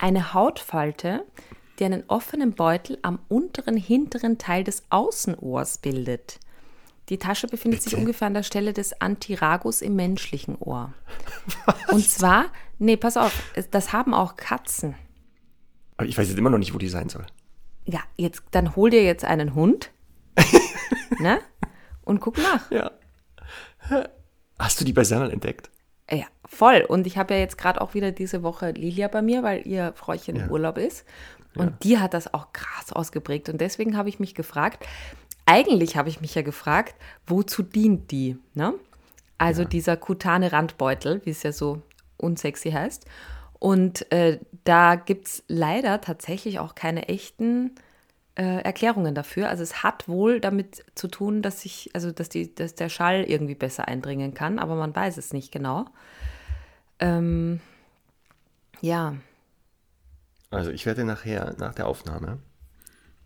Speaker 1: eine Hautfalte, die einen offenen Beutel am unteren hinteren Teil des Außenohrs bildet. Die Tasche befindet Bitte? sich ungefähr an der Stelle des Antiragus im menschlichen Ohr. [LAUGHS] Was? Und zwar, nee, pass auf, das haben auch Katzen.
Speaker 2: Aber ich weiß jetzt immer noch nicht, wo die sein soll.
Speaker 1: Ja, jetzt, dann hol dir jetzt einen Hund. [LAUGHS] ne? Und guck nach.
Speaker 2: Ja. Hast du die bei Semmel entdeckt?
Speaker 1: Ja, voll. Und ich habe ja jetzt gerade auch wieder diese Woche Lilia bei mir, weil ihr Fräuchen ja. im Urlaub ist. Und ja. die hat das auch krass ausgeprägt. Und deswegen habe ich mich gefragt, eigentlich habe ich mich ja gefragt, wozu dient die? Ne? Also ja. dieser kutane Randbeutel, wie es ja so unsexy heißt. Und äh, da gibt es leider tatsächlich auch keine echten äh, Erklärungen dafür. Also es hat wohl damit zu tun, dass sich, also dass die, dass der Schall irgendwie besser eindringen kann, aber man weiß es nicht genau. Ähm, ja.
Speaker 2: Also ich werde nachher, nach der Aufnahme,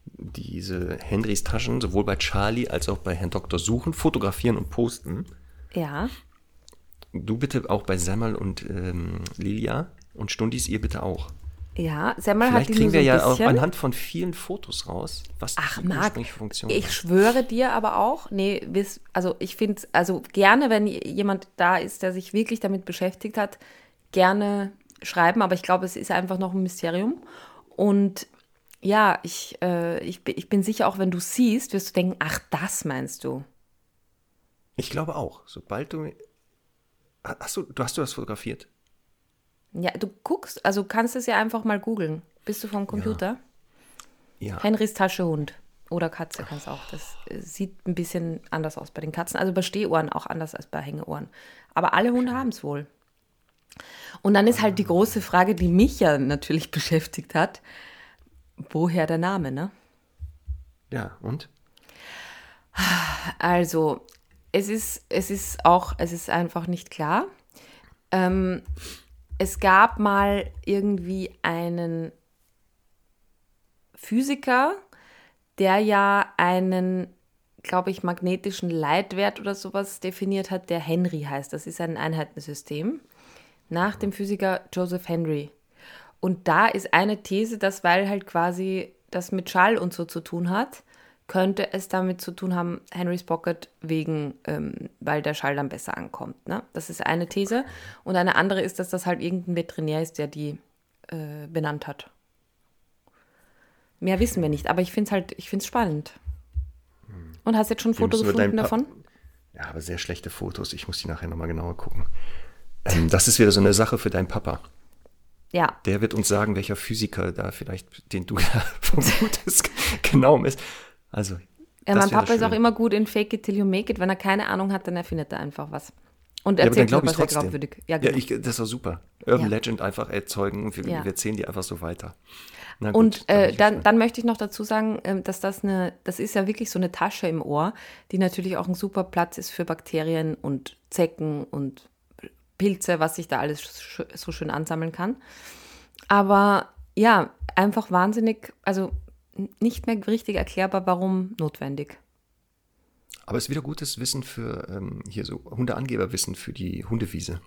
Speaker 2: diese Henrys Taschen sowohl bei Charlie als auch bei Herrn Doktor suchen, fotografieren und posten.
Speaker 1: Ja.
Speaker 2: Du bitte auch bei Semmel und ähm, Lilia und Stundis ihr bitte auch.
Speaker 1: Ja, Semmel
Speaker 2: Vielleicht
Speaker 1: hat die
Speaker 2: kriegen wir
Speaker 1: so
Speaker 2: ja auch anhand von vielen Fotos raus, was
Speaker 1: Ach,
Speaker 2: die
Speaker 1: Marc,
Speaker 2: ursprüngliche Funktion
Speaker 1: ich schwöre dir aber auch, nee, also ich finde also gerne, wenn jemand da ist, der sich wirklich damit beschäftigt hat, gerne schreiben, aber ich glaube, es ist einfach noch ein Mysterium. Und ja, ich, äh, ich, bin- ich bin sicher, auch wenn du siehst, wirst du denken, ach, das meinst du.
Speaker 2: Ich glaube auch. Sobald du. Hast du, du hast du das fotografiert?
Speaker 1: Ja, du guckst, also kannst es ja einfach mal googeln. Bist du vom Computer?
Speaker 2: Ja.
Speaker 1: Henrys Tasche Hund oder Katze kannst auch. Das äh, sieht ein bisschen anders aus bei den Katzen. Also bei Stehohren auch anders als bei Hängeohren. Aber alle Hunde haben es wohl. Und dann ist halt die große Frage, die mich ja natürlich [LAUGHS] beschäftigt hat, woher der Name, ne?
Speaker 2: Ja, und?
Speaker 1: Also, es ist, es ist auch, es ist einfach nicht klar. Ähm, es gab mal irgendwie einen Physiker, der ja einen, glaube ich, magnetischen Leitwert oder sowas definiert hat, der Henry heißt. Das ist ein Einheitensystem nach dem Physiker Joseph Henry. Und da ist eine These, dass weil halt quasi das mit Schall und so zu tun hat, könnte es damit zu tun haben, Henry's Pocket wegen, ähm, weil der Schall dann besser ankommt. Ne? Das ist eine These. Und eine andere ist, dass das halt irgendein Veterinär ist, der die äh, benannt hat. Mehr wissen wir nicht, aber ich finde es halt, ich finde es spannend. Und hast jetzt schon ein Foto gefunden davon?
Speaker 2: Ja, aber sehr schlechte Fotos. Ich muss die nachher nochmal genauer gucken. Ähm, das ist wieder so eine Sache für deinen Papa.
Speaker 1: Ja,
Speaker 2: Der wird uns sagen, welcher Physiker da vielleicht, den du da [LAUGHS] vermutest, genau ist. Also.
Speaker 1: Ja, mein Papa ist auch immer gut in Fake it till you make it. Wenn er keine Ahnung hat, dann erfindet er einfach was. Und
Speaker 2: Ja, aber dann
Speaker 1: erzählt
Speaker 2: glaube
Speaker 1: mir
Speaker 2: ich
Speaker 1: was sehr
Speaker 2: trotzdem.
Speaker 1: glaubwürdig. Ja,
Speaker 2: Ja,
Speaker 1: genau.
Speaker 2: ich, das war super. Urban
Speaker 1: Ja.
Speaker 2: Legend einfach erzeugen und wir,
Speaker 1: Ja.
Speaker 2: wir erzählen die einfach so weiter. Gut,
Speaker 1: Und äh, dann, dann möchte ich noch dazu sagen, ähm, dass das eine, das ist ja wirklich so eine Tasche im Ohr, die natürlich auch ein super Platz ist für Bakterien und Zecken und Pilze, was sich da alles so schön ansammeln kann. Aber ja, einfach wahnsinnig, also nicht mehr richtig erklärbar, warum notwendig.
Speaker 2: Aber es ist wieder gutes Wissen für ähm, hier so Hundeangeberwissen für die Hundewiese.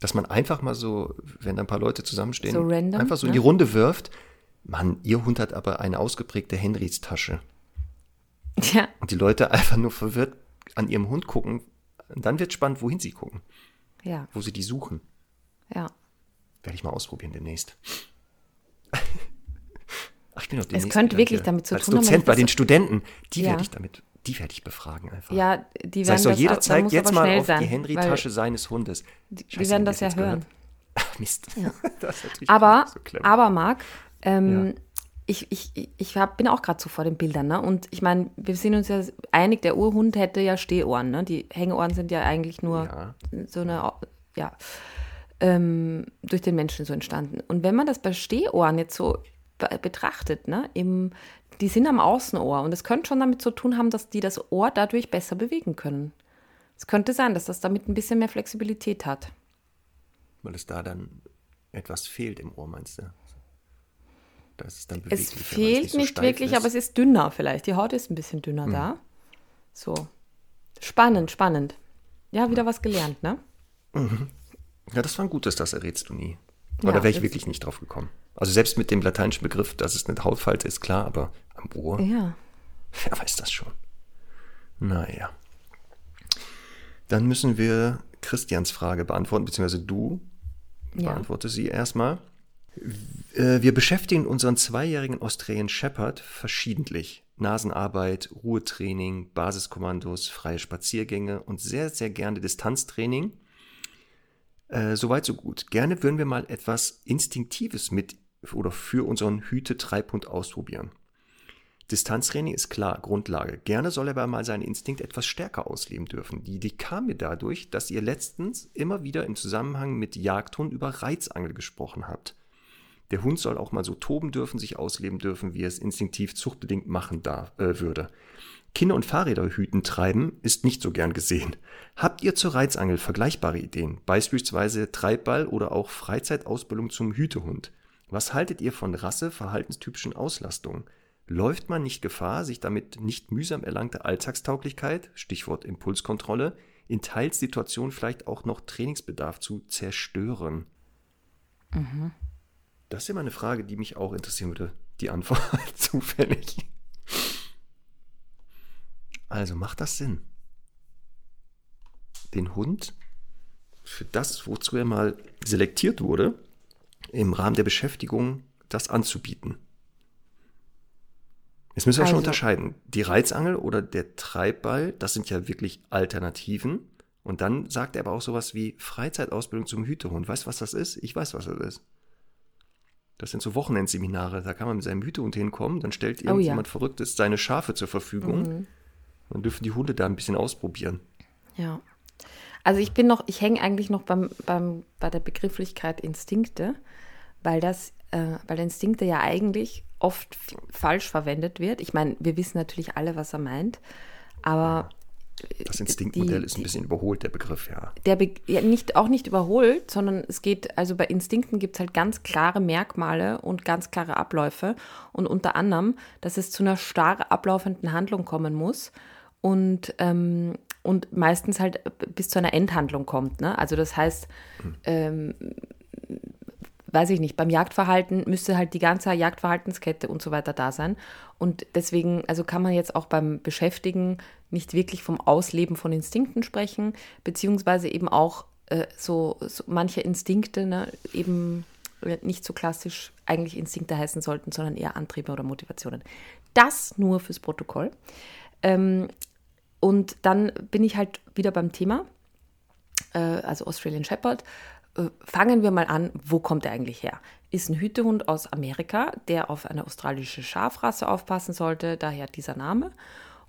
Speaker 2: Dass man einfach mal so, wenn da ein paar Leute zusammenstehen,
Speaker 1: So random,
Speaker 2: einfach so in
Speaker 1: ne?
Speaker 2: die Runde wirft. Mann, ihr Hund hat aber eine ausgeprägte Henrys Tasche.
Speaker 1: Ja,
Speaker 2: Und die Leute einfach nur verwirrt an ihrem Hund gucken. Und dann wird spannend, wohin sie gucken,
Speaker 1: ja,
Speaker 2: wo sie die suchen.
Speaker 1: ja.
Speaker 2: Werde ich mal ausprobieren demnächst. Ach, ich bin doch demnächst
Speaker 1: könnte wirklich damit zu
Speaker 2: als
Speaker 1: tun haben, wenn
Speaker 2: Dozent bei den Studenten. Die
Speaker 1: Ja.
Speaker 2: werde ich damit, die werde ich befragen einfach.
Speaker 1: Ja, die werden das,
Speaker 2: jeder
Speaker 1: da
Speaker 2: zeigt jetzt mal auf
Speaker 1: sein,
Speaker 2: die Henry-Tasche seines Hundes.
Speaker 1: Die, die
Speaker 2: Scheiße,
Speaker 1: werden
Speaker 2: wie
Speaker 1: das ja hören.
Speaker 2: Ach, Mist. [LAUGHS] Das ist natürlich
Speaker 1: Aber,
Speaker 2: so clever.
Speaker 1: aber Marc, ähm,
Speaker 2: Ja.
Speaker 1: ich, ich, ich hab, bin auch gerade so vor den Bildern, ne? Und ich meine, wir sind uns ja einig, der Urhund hätte ja Stehohren, ne? Die Hängeohren sind ja eigentlich nur
Speaker 2: Ja.
Speaker 1: so eine, ja, ähm, durch den Menschen so entstanden. Und wenn man das bei Stehohren jetzt so betrachtet, ne? Im, die sind am Außenohr und es könnte schon damit zu tun haben, dass die das Ohr dadurch besser bewegen können. Es könnte sein, dass das damit ein bisschen mehr Flexibilität hat.
Speaker 2: Weil es da dann etwas fehlt im Ohr, meinst du? Das ist dann
Speaker 1: Es fehlt
Speaker 2: so
Speaker 1: nicht
Speaker 2: steif
Speaker 1: wirklich,
Speaker 2: ist.
Speaker 1: aber es ist dünner vielleicht. Die Haut ist ein bisschen dünner
Speaker 2: Hm.
Speaker 1: da. So. Spannend, spannend. Ja, wieder was gelernt, ne?
Speaker 2: Ja, das war ein gutes, das errätst du nie. Aber
Speaker 1: Ja,
Speaker 2: da wäre ich wirklich nicht drauf gekommen. Also selbst mit dem lateinischen Begriff, dass es eine Hautfalte ist, klar, aber am Ohr,
Speaker 1: Ja.
Speaker 2: wer weiß das schon. Naja. Dann müssen wir Christians Frage beantworten, beziehungsweise du
Speaker 1: Ja.
Speaker 2: beantworte sie erstmal. Äh, Wir beschäftigen unseren zweijährigen Australian Shepherd verschiedentlich. Nasenarbeit, Ruhetraining, Basiskommandos, freie Spaziergänge und sehr, sehr gerne Distanztraining. Äh, Soweit, so gut. Gerne würden wir mal etwas Instinktives mit oder für unseren Hüte-Treibhund ausprobieren. Distanztraining ist klar, Grundlage. Gerne soll er aber mal seinen Instinkt etwas stärker ausleben dürfen. Die Idee kam mir dadurch, dass ihr letztens immer wieder im Zusammenhang mit Jagdhund über Reizangel gesprochen habt. Der Hund soll auch mal so toben dürfen, sich ausleben dürfen, wie er es instinktiv zuchtbedingt machen darf, äh, würde. Kinder und Fahrräder hüten treiben ist nicht so gern gesehen. Habt ihr zur Reizangel vergleichbare Ideen, beispielsweise Treibball oder auch Freizeitausbildung zum Hütehund? Was haltet ihr von Rasse-verhaltenstypischen Auslastungen? Läuft man nicht Gefahr, sich damit nicht mühsam erlangte Alltagstauglichkeit, Stichwort Impulskontrolle, in Teilsituationen vielleicht auch noch Trainingsbedarf zu zerstören? Mhm. Das ist immer eine Frage, die mich auch interessieren würde. Die Antwort [LAUGHS] zufällig. Also macht das Sinn? Den Hund für das, wozu er mal selektiert wurde, im Rahmen der Beschäftigung das anzubieten. Jetzt müssen wir also, schon unterscheiden. Die Reizangel oder der Treibball, das sind ja wirklich Alternativen. Und dann sagt er aber auch sowas wie Freizeitausbildung zum Hütehund. Weißt du, was das ist? Ich weiß, was das ist. Das sind so Wochenendseminare. Da kann man mit seinem Hütehund hinkommen, dann stellt oh, irgendjemand ja. Verrücktes seine Schafe zur Verfügung. Mhm. Dann dürfen die Hunde da ein bisschen ausprobieren.
Speaker 1: Ja. Also ich bin noch, ich hänge eigentlich noch beim, beim, bei der Begrifflichkeit Instinkte, weil das, äh, weil Instinkte ja eigentlich oft falsch verwendet wird. Ich meine, wir wissen natürlich alle, was er meint, aber
Speaker 2: das Instinktmodell die, ist ein bisschen überholt, der Begriff, ja.
Speaker 1: Der Be ja, nicht, auch nicht überholt, sondern es geht, also bei Instinkten gibt es halt ganz klare Merkmale und ganz klare Abläufe. Und unter anderem, dass es zu einer starr ablaufenden Handlung kommen muss und, ähm, und meistens halt bis zu einer Endhandlung kommt. Ne? Also das heißt, hm. ähm, weiß ich nicht, beim Jagdverhalten müsste halt die ganze Jagdverhaltenskette und so weiter da sein. Und deswegen, also kann man jetzt auch beim Beschäftigen nicht wirklich vom Ausleben von Instinkten sprechen, beziehungsweise eben auch äh, so, so, manche Instinkte ne, eben nicht so klassisch eigentlich Instinkte heißen sollten, sondern eher Antriebe oder Motivationen. Das nur fürs Protokoll. Ähm, und dann bin ich halt wieder beim Thema, äh, also Australian Shepherd. Äh, fangen wir mal an, wo kommt er eigentlich her? Ist ein Hütehund aus Amerika, der auf eine australische Schafrasse aufpassen sollte, daher dieser Name.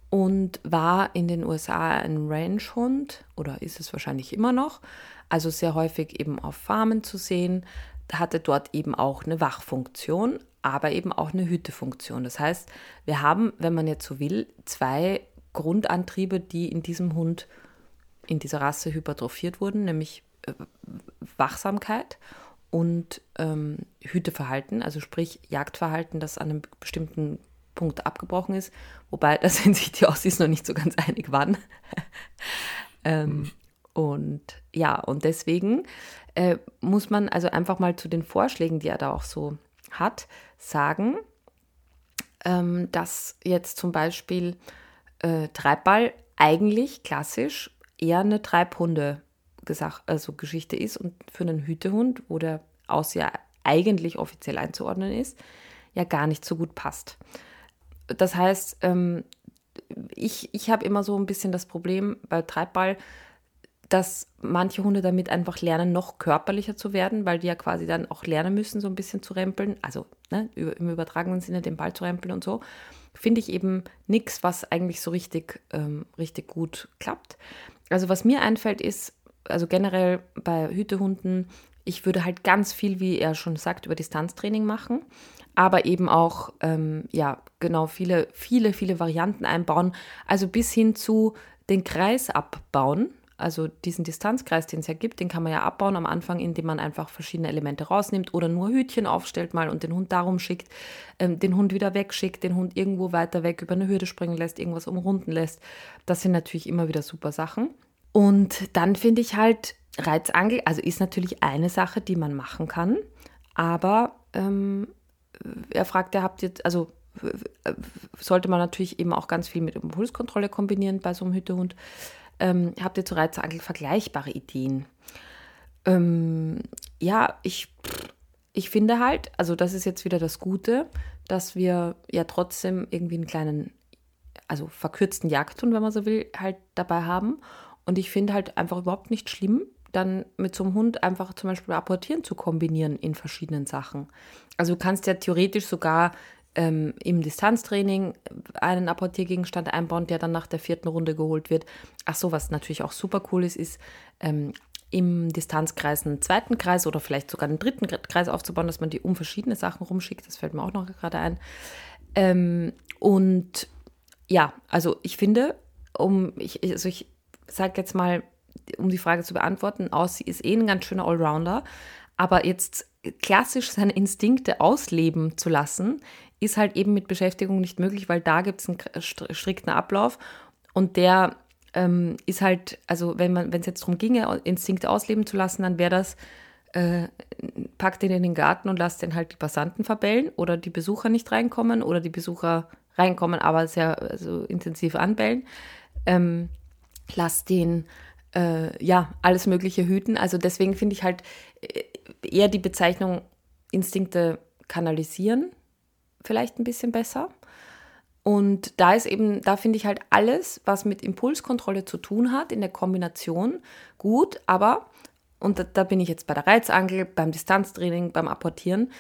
Speaker 1: Und war in den USA ein Ranchhund oder ist es wahrscheinlich immer noch. Also sehr häufig eben auf Farmen zu sehen. Hatte dort eben auch eine Wachfunktion, aber eben auch eine Hütefunktion. Das heißt, wir haben, wenn man jetzt so will, zwei Grundantriebe, die in diesem Hund, in dieser Rasse hypertrophiert wurden, nämlich Wachsamkeit und ähm, Hüteverhalten, also sprich Jagdverhalten, das an einem bestimmten Punkt abgebrochen ist, wobei [LAUGHS] da sind sich die Aussies noch nicht so ganz einig wann. [LAUGHS] ähm, mhm. Und ja, und deswegen äh, muss man also einfach mal zu den Vorschlägen, die er da auch so hat, sagen, ähm, dass jetzt zum Beispiel äh, Treibball eigentlich klassisch eher eine Treibhunde Gesach also Geschichte ist und für einen Hütehund, wo der Ausseher eigentlich offiziell einzuordnen ist, ja gar nicht so gut passt. Das heißt, ähm, ich, ich habe immer so ein bisschen das Problem bei Treibball, dass manche Hunde damit einfach lernen, noch körperlicher zu werden, weil die ja quasi dann auch lernen müssen, so ein bisschen zu rempeln, also ne, im übertragenen Sinne den Ball zu rempeln und so. Finde ich eben nichts, was eigentlich so richtig, ähm, richtig gut klappt. Also was mir einfällt, ist, also generell bei Hütehunden, ich würde halt ganz viel, wie er schon sagt, über Distanztraining machen, aber eben auch, ähm, ja, genau, viele, viele, viele Varianten einbauen. Also bis hin zu den Kreis abbauen. Also diesen Distanzkreis, den es ja gibt, den kann man ja abbauen am Anfang, indem man einfach verschiedene Elemente rausnimmt oder nur Hütchen aufstellt mal und den Hund darum schickt, ähm, den Hund wieder wegschickt, den Hund irgendwo weiter weg über eine Hürde springen lässt, irgendwas umrunden lässt. Das sind natürlich immer wieder super Sachen. Und dann finde ich halt Reizangel, also ist natürlich eine Sache, die man machen kann, aber ähm, er fragt, ihr habt jetzt, also sollte man natürlich eben auch ganz viel mit Impulskontrolle kombinieren bei so einem Hütehund. Ähm, habt ihr zu Reizangel vergleichbare Ideen? Ähm, ja, ich, ich finde halt, also das ist jetzt wieder das Gute, dass wir ja trotzdem irgendwie einen kleinen, also verkürzten Jagdhund, wenn man so will, halt dabei haben und ich finde halt einfach überhaupt nicht schlimm, dann mit so einem Hund einfach zum Beispiel Apportieren zu kombinieren in verschiedenen Sachen. Also du kannst ja theoretisch sogar ähm, im Distanztraining einen Apportiergegenstand einbauen, der dann nach der vierten Runde geholt wird. Ach so, was natürlich auch super cool ist, ist ähm, im Distanzkreis einen zweiten Kreis oder vielleicht sogar einen dritten Kreis aufzubauen, dass man die um verschiedene Sachen rumschickt. Das fällt mir auch noch gerade ein. Ähm, und ja, also ich finde, um ich, also ich sage jetzt mal, um die Frage zu beantworten, Aussie ist eh ein ganz schöner Allrounder, aber jetzt klassisch seine Instinkte ausleben zu lassen, ist halt eben mit Beschäftigung nicht möglich, weil da gibt es einen strikten Ablauf und der ähm, ist halt, also wenn man, wenn es jetzt darum ginge, Instinkte ausleben zu lassen, dann wäre das, äh, packt ihn in den Garten und lasst den halt die Passanten verbellen oder die Besucher nicht reinkommen oder die Besucher reinkommen, aber sehr also intensiv anbellen. Ähm, lasst den äh, ja alles Mögliche hüten. Also deswegen finde ich halt äh, eher die Bezeichnung Instinkte kanalisieren vielleicht ein bisschen besser. Und da ist eben, da finde ich halt alles, was mit Impulskontrolle zu tun hat, in der Kombination gut, aber, und da, da bin ich jetzt bei der Reizangel, beim Distanztraining, beim Apportieren,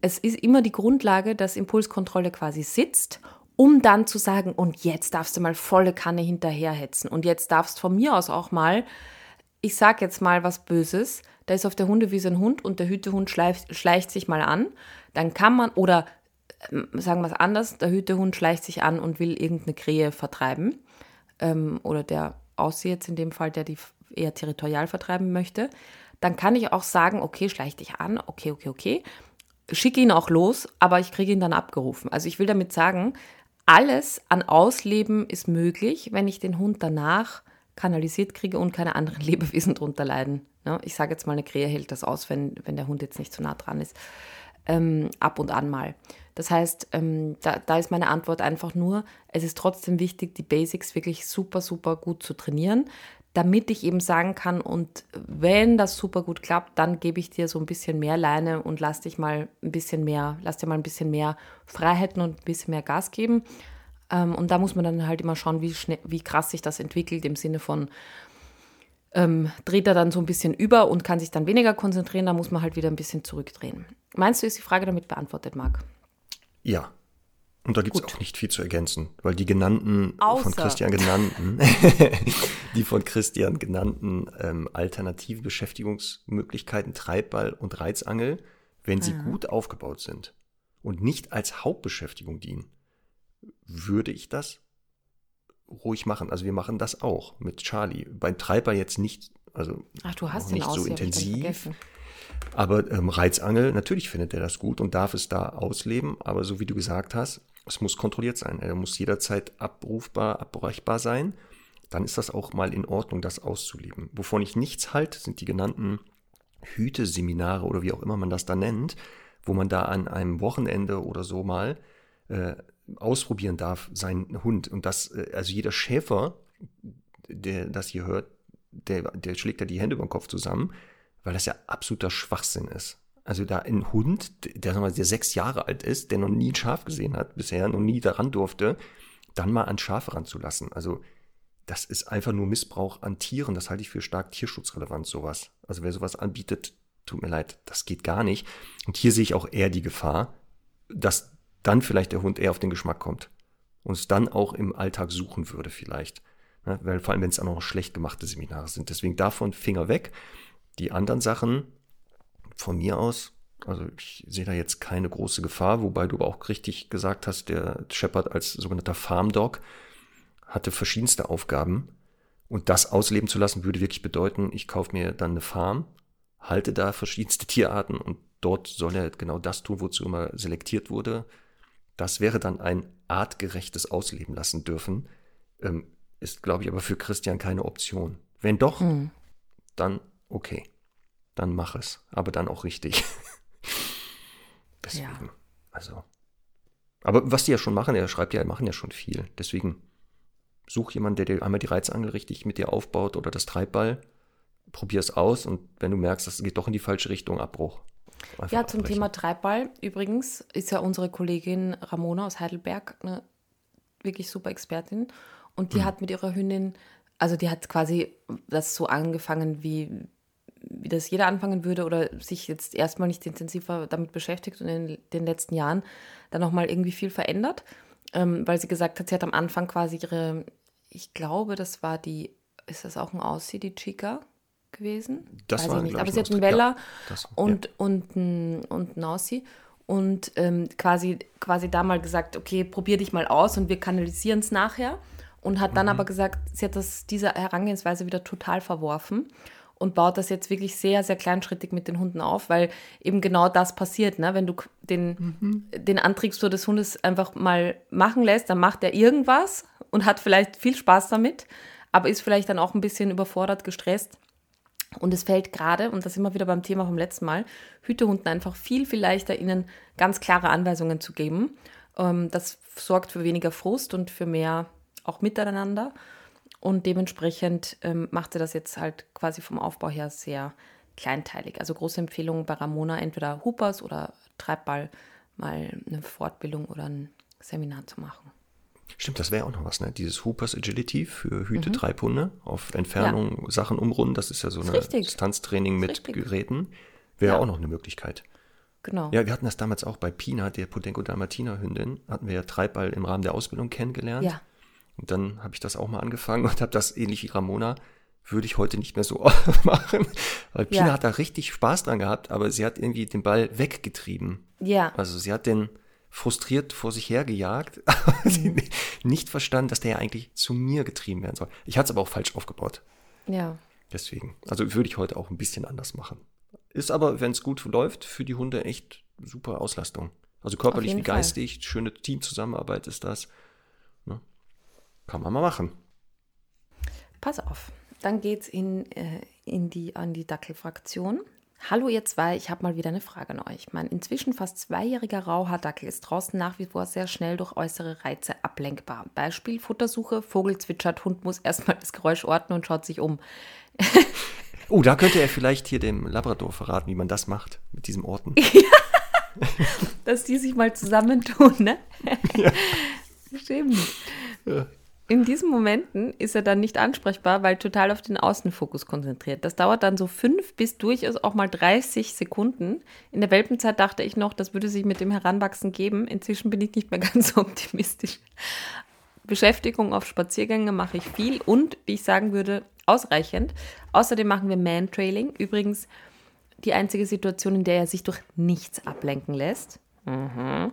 Speaker 1: es ist immer die Grundlage, dass Impulskontrolle quasi sitzt, um dann zu sagen, und jetzt darfst du mal volle Kanne hinterherhetzen und jetzt darfst von mir aus auch mal, ich sag jetzt mal was Böses, da ist auf der Hundewiese ein Hund und der Hütehund schleicht, schleicht sich mal an, dann kann man, oder ähm, sagen wir es anders, der Hütehund schleicht sich an und will irgendeine Krähe vertreiben. Ähm, oder der Aussie jetzt in dem Fall, der die eher territorial vertreiben möchte. Dann kann ich auch sagen, okay, schleich dich an, okay, okay, okay. Schicke ihn auch los, aber ich kriege ihn dann abgerufen. Also ich will damit sagen, alles an Ausleben ist möglich, wenn ich den Hund danach kanalisiert kriege und keine anderen [LAUGHS] Lebewesen drunter leiden. Ne? Ich sage jetzt mal, eine Krähe hält das aus, wenn, wenn der Hund jetzt nicht zu nah dran ist. Ähm, ab und an mal. Das heißt, ähm, da, da ist meine Antwort einfach nur, es ist trotzdem wichtig, die Basics wirklich super, super gut zu trainieren, damit ich eben sagen kann, und wenn das super gut klappt, dann gebe ich dir so ein bisschen mehr Leine und lass dich mal ein bisschen mehr, lass dir mal ein bisschen mehr Freiheiten und ein bisschen mehr Gas geben. Ähm, und da muss man dann halt immer schauen, wie, schnell, wie krass sich das entwickelt, im Sinne von, ähm, dreht er dann so ein bisschen über und kann sich dann weniger konzentrieren, da muss man halt wieder ein bisschen zurückdrehen. Meinst du, ist die Frage damit beantwortet, Marc?
Speaker 2: Ja. Und da gibt es auch nicht viel zu ergänzen, weil die genannten,
Speaker 1: Außer.
Speaker 2: von Christian genannten, [LAUGHS] die von Christian genannten ähm, alternativen Beschäftigungsmöglichkeiten Treibball und Reizangel, wenn sie ja. gut aufgebaut sind und nicht als Hauptbeschäftigung dienen, würde ich das ruhig machen. Also wir machen das auch mit Charlie. Beim Treibball jetzt nicht, also
Speaker 1: Ach, du hast
Speaker 2: nicht so intensiv. Aber ähm, Reizangel, natürlich findet er das gut und darf es da ausleben, aber so wie du gesagt hast, es muss kontrolliert sein. Er muss jederzeit abrufbar, abbrechbar sein. Dann ist das auch mal in Ordnung, das auszuleben. Wovon ich nichts halte, sind die genannten Hüteseminare oder wie auch immer man das da nennt, wo man da an einem Wochenende oder so mal äh, ausprobieren darf, seinen Hund. Und das, äh, also jeder Schäfer, der das hier hört, der, der schlägt da die Hände über den Kopf zusammen, weil das ja absoluter Schwachsinn ist. Also da ein Hund, der, sagen wir, der sechs Jahre alt ist, der noch nie ein Schaf gesehen hat bisher, noch nie daran durfte, dann mal an Schafe ranzulassen. Also das ist einfach nur Missbrauch an Tieren. Das halte ich für stark tierschutzrelevant, sowas. Also wer sowas anbietet, tut mir leid, das geht gar nicht. Und hier sehe ich auch eher die Gefahr, dass dann vielleicht der Hund eher auf den Geschmack kommt und es dann auch im Alltag suchen würde vielleicht. Ja, weil vor allem, wenn es auch noch schlecht gemachte Seminare sind. Deswegen davon Finger weg. Die anderen Sachen von mir aus, also ich sehe da jetzt keine große Gefahr, wobei du aber auch richtig gesagt hast, der Shepard als sogenannter Farm Dog hatte verschiedenste Aufgaben. Und das ausleben zu lassen, würde wirklich bedeuten, ich kaufe mir dann eine Farm, halte da verschiedenste Tierarten und dort soll er genau das tun, wozu immer selektiert wurde. Das wäre dann ein artgerechtes Ausleben lassen dürfen. Ähm, ist, glaube ich, aber für Christian keine Option. Wenn doch, hm. dann okay, dann mach es, aber dann auch richtig. [LAUGHS] Deswegen, ja. also. Aber was die ja schon machen, er schreibt ja, machen ja schon viel. Deswegen such jemanden, der dir einmal die Reizangel richtig mit dir aufbaut oder das Treibball. Probier es aus und wenn du merkst, das geht doch in die falsche Richtung, Abbruch.
Speaker 1: Einfach ja, zum abbrechen. Thema Treibball übrigens ist ja unsere Kollegin Ramona aus Heidelberg eine wirklich super Expertin und die hm. hat mit ihrer Hündin, also die hat quasi das so angefangen wie wie das jeder anfangen würde oder sich jetzt erstmal nicht intensiver damit beschäftigt und in den letzten Jahren dann nochmal irgendwie viel verändert, ähm, weil sie gesagt hat, sie hat am Anfang quasi ihre, ich glaube, das war die, ist das auch ein Aussie, die Chica gewesen?
Speaker 2: Das
Speaker 1: Weiß
Speaker 2: war,
Speaker 1: ich nicht, aber sie hat einen. Weller
Speaker 2: Ja,
Speaker 1: und,
Speaker 2: ja.
Speaker 1: und, ein, und ein Aussie und ähm, quasi, quasi da mal gesagt, okay, probier dich mal aus und wir kanalisieren es nachher. Und hat dann
Speaker 2: Mhm.
Speaker 1: aber gesagt, sie hat das, diese Herangehensweise wieder total verworfen und baut das jetzt wirklich sehr, sehr kleinschrittig mit den Hunden auf, weil eben genau das passiert, ne? wenn du den,
Speaker 2: Mhm.
Speaker 1: den Antriebstor des Hundes einfach mal machen lässt, dann macht er irgendwas und hat vielleicht viel Spaß damit, aber ist vielleicht dann auch ein bisschen überfordert, gestresst. Und es fällt gerade, und das wir wieder beim Thema vom letzten Mal, Hütehunden einfach viel, viel leichter, ihnen ganz klare Anweisungen zu geben. Ähm, das sorgt für weniger Frust und für mehr auch Miteinander. Und dementsprechend ähm, macht sie das jetzt halt quasi vom Aufbau her sehr kleinteilig. Also große Empfehlung bei Ramona, entweder Hoopers oder Treibball mal eine Fortbildung oder ein Seminar zu machen.
Speaker 2: Stimmt, das wäre auch noch was, ne? Dieses Hoopers Agility für Hüte, Treibhunde auf Entfernung Sachen umrunden. Das ist ja so
Speaker 1: Mhm. Ist
Speaker 2: eine
Speaker 1: richtig.
Speaker 2: Distanztraining mit
Speaker 1: richtig.
Speaker 2: Geräten. Wäre
Speaker 1: Ja.
Speaker 2: auch noch eine Möglichkeit.
Speaker 1: Genau.
Speaker 2: Ja, wir hatten das damals auch bei Pina, der Podenco Dalmatiner Hündin, hatten wir ja Treibball im Rahmen der Ausbildung kennengelernt.
Speaker 1: Ja.
Speaker 2: Und dann habe ich das auch mal angefangen und habe das ähnlich wie Ramona, würde ich heute nicht mehr so [LAUGHS] machen. Weil Pina
Speaker 1: Ja.
Speaker 2: hat da richtig Spaß dran gehabt, aber sie hat irgendwie den Ball weggetrieben.
Speaker 1: Ja.
Speaker 2: Also sie hat den frustriert vor sich hergejagt, [LAUGHS] aber sie
Speaker 1: Mhm.
Speaker 2: nicht verstanden, dass der ja eigentlich zu mir getrieben werden soll. Ich hatte es aber auch falsch aufgebaut.
Speaker 1: Ja.
Speaker 2: Deswegen. Also würde ich heute auch ein bisschen anders machen. Ist aber, wenn es gut läuft, für die Hunde echt super Auslastung. Also körperlich wie
Speaker 1: Fall.
Speaker 2: geistig, schöne Teamzusammenarbeit ist das. Kann man mal machen.
Speaker 1: Pass auf, dann geht's in, äh, in die, an die Dackelfraktion. Hallo ihr zwei, ich habe mal wieder eine Frage an euch. Mein inzwischen fast zweijähriger Rauhaardackel ist draußen nach wie vor sehr schnell durch äußere Reize ablenkbar. Beispiel Futtersuche, Vogel zwitschert, Hund muss erstmal das Geräusch orten und schaut sich um. [LAUGHS]
Speaker 2: Oh, da könnte er vielleicht hier dem Labrador verraten, wie man das macht mit diesem Orten. [LAUGHS]
Speaker 1: Dass die sich mal zusammentun, ne? Stimmt. In diesen Momenten ist er dann nicht ansprechbar, weil total auf den Außenfokus konzentriert. Das dauert dann so fünf bis durchaus auch mal 30 Sekunden. In der Welpenzeit dachte ich noch, das würde sich mit dem Heranwachsen geben. Inzwischen bin ich nicht mehr [LAUGHS] ganz so optimistisch. Beschäftigung auf Spaziergänge mache ich viel und, wie ich sagen würde, ausreichend. Außerdem machen wir Man-Trailing. Übrigens die einzige Situation, in der er sich durch nichts ablenken lässt. Mhm.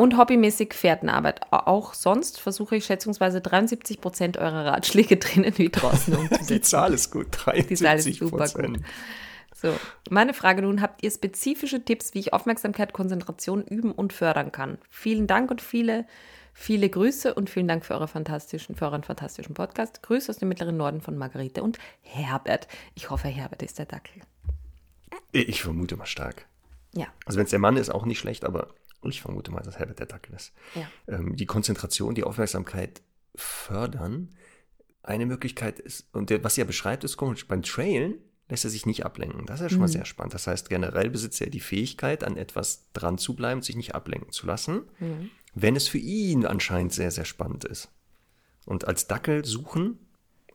Speaker 1: Und hobbymäßig Fährtenarbeit. Auch sonst versuche ich schätzungsweise 73 Prozent eurer Ratschläge [LAUGHS] drinnen wie draußen [LAUGHS]
Speaker 2: Die
Speaker 1: umzusetzen.
Speaker 2: Zahl ist gut, 73
Speaker 1: Die Zahl ist super gut. So, meine Frage nun, habt ihr spezifische Tipps, wie ich Aufmerksamkeit, Konzentration üben und fördern kann? Vielen Dank und viele, viele Grüße und vielen Dank für, eure fantastischen, für euren fantastischen Podcast. Grüße aus dem mittleren Norden von Margarete und Herbert. Ich hoffe, Herbert ist der Dackel.
Speaker 2: Ich vermute mal stark.
Speaker 1: Ja,
Speaker 2: Also wenn es der Mann ist, auch nicht schlecht, aber ich vermute mal, dass Herbert der Dackel ist.
Speaker 1: ja.
Speaker 2: ähm, die Konzentration, die Aufmerksamkeit fördern. Eine Möglichkeit ist, und der, was er beschreibt, ist komisch, beim Trailen lässt er sich nicht ablenken. Das ist ja schon mal sehr spannend. Das heißt, generell besitzt er die Fähigkeit, an etwas dran zu bleiben, sich nicht ablenken zu lassen, wenn es für ihn anscheinend sehr, sehr spannend ist. Und als Dackel suchen,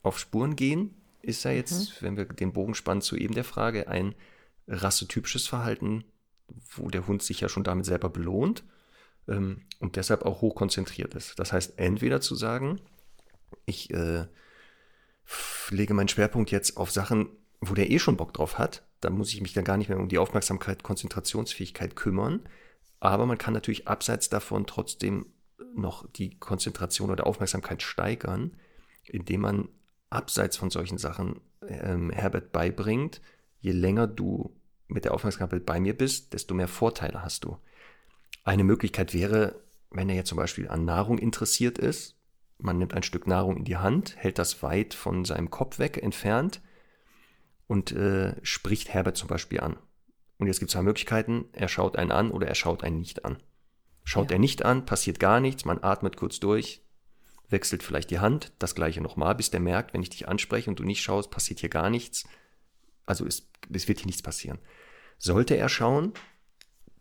Speaker 2: auf Spuren gehen, ist ja jetzt, wenn wir den Bogen spannen zu eben der Frage, ein rassetypisches Verhalten, wo der Hund sich ja schon damit selber belohnt ähm, und deshalb auch hoch konzentriert ist. Das heißt, entweder zu sagen, ich äh, lege meinen Schwerpunkt jetzt auf Sachen, wo der eh schon Bock drauf hat, dann muss ich mich dann gar nicht mehr um die Aufmerksamkeit, Konzentrationsfähigkeit kümmern. Aber man kann natürlich abseits davon trotzdem noch die Konzentration oder Aufmerksamkeit steigern, indem man abseits von solchen Sachen ähm, Herbert beibringt, je länger du mit der Aufmerksamkeit bei mir bist, desto mehr Vorteile hast du. Eine Möglichkeit wäre, wenn er jetzt zum Beispiel an Nahrung interessiert ist, man nimmt ein Stück Nahrung in die Hand, hält das weit von seinem Kopf weg entfernt und äh, spricht Herbert zum Beispiel an. Und jetzt gibt es zwei Möglichkeiten, er schaut einen an oder er schaut einen nicht an. Schaut
Speaker 1: Ja.
Speaker 2: er nicht an, passiert gar nichts, man atmet kurz durch, wechselt vielleicht die Hand, das gleiche nochmal, bis der merkt, wenn ich dich anspreche und du nicht schaust, passiert hier gar nichts. Also es, es wird hier nichts passieren. Sollte er schauen,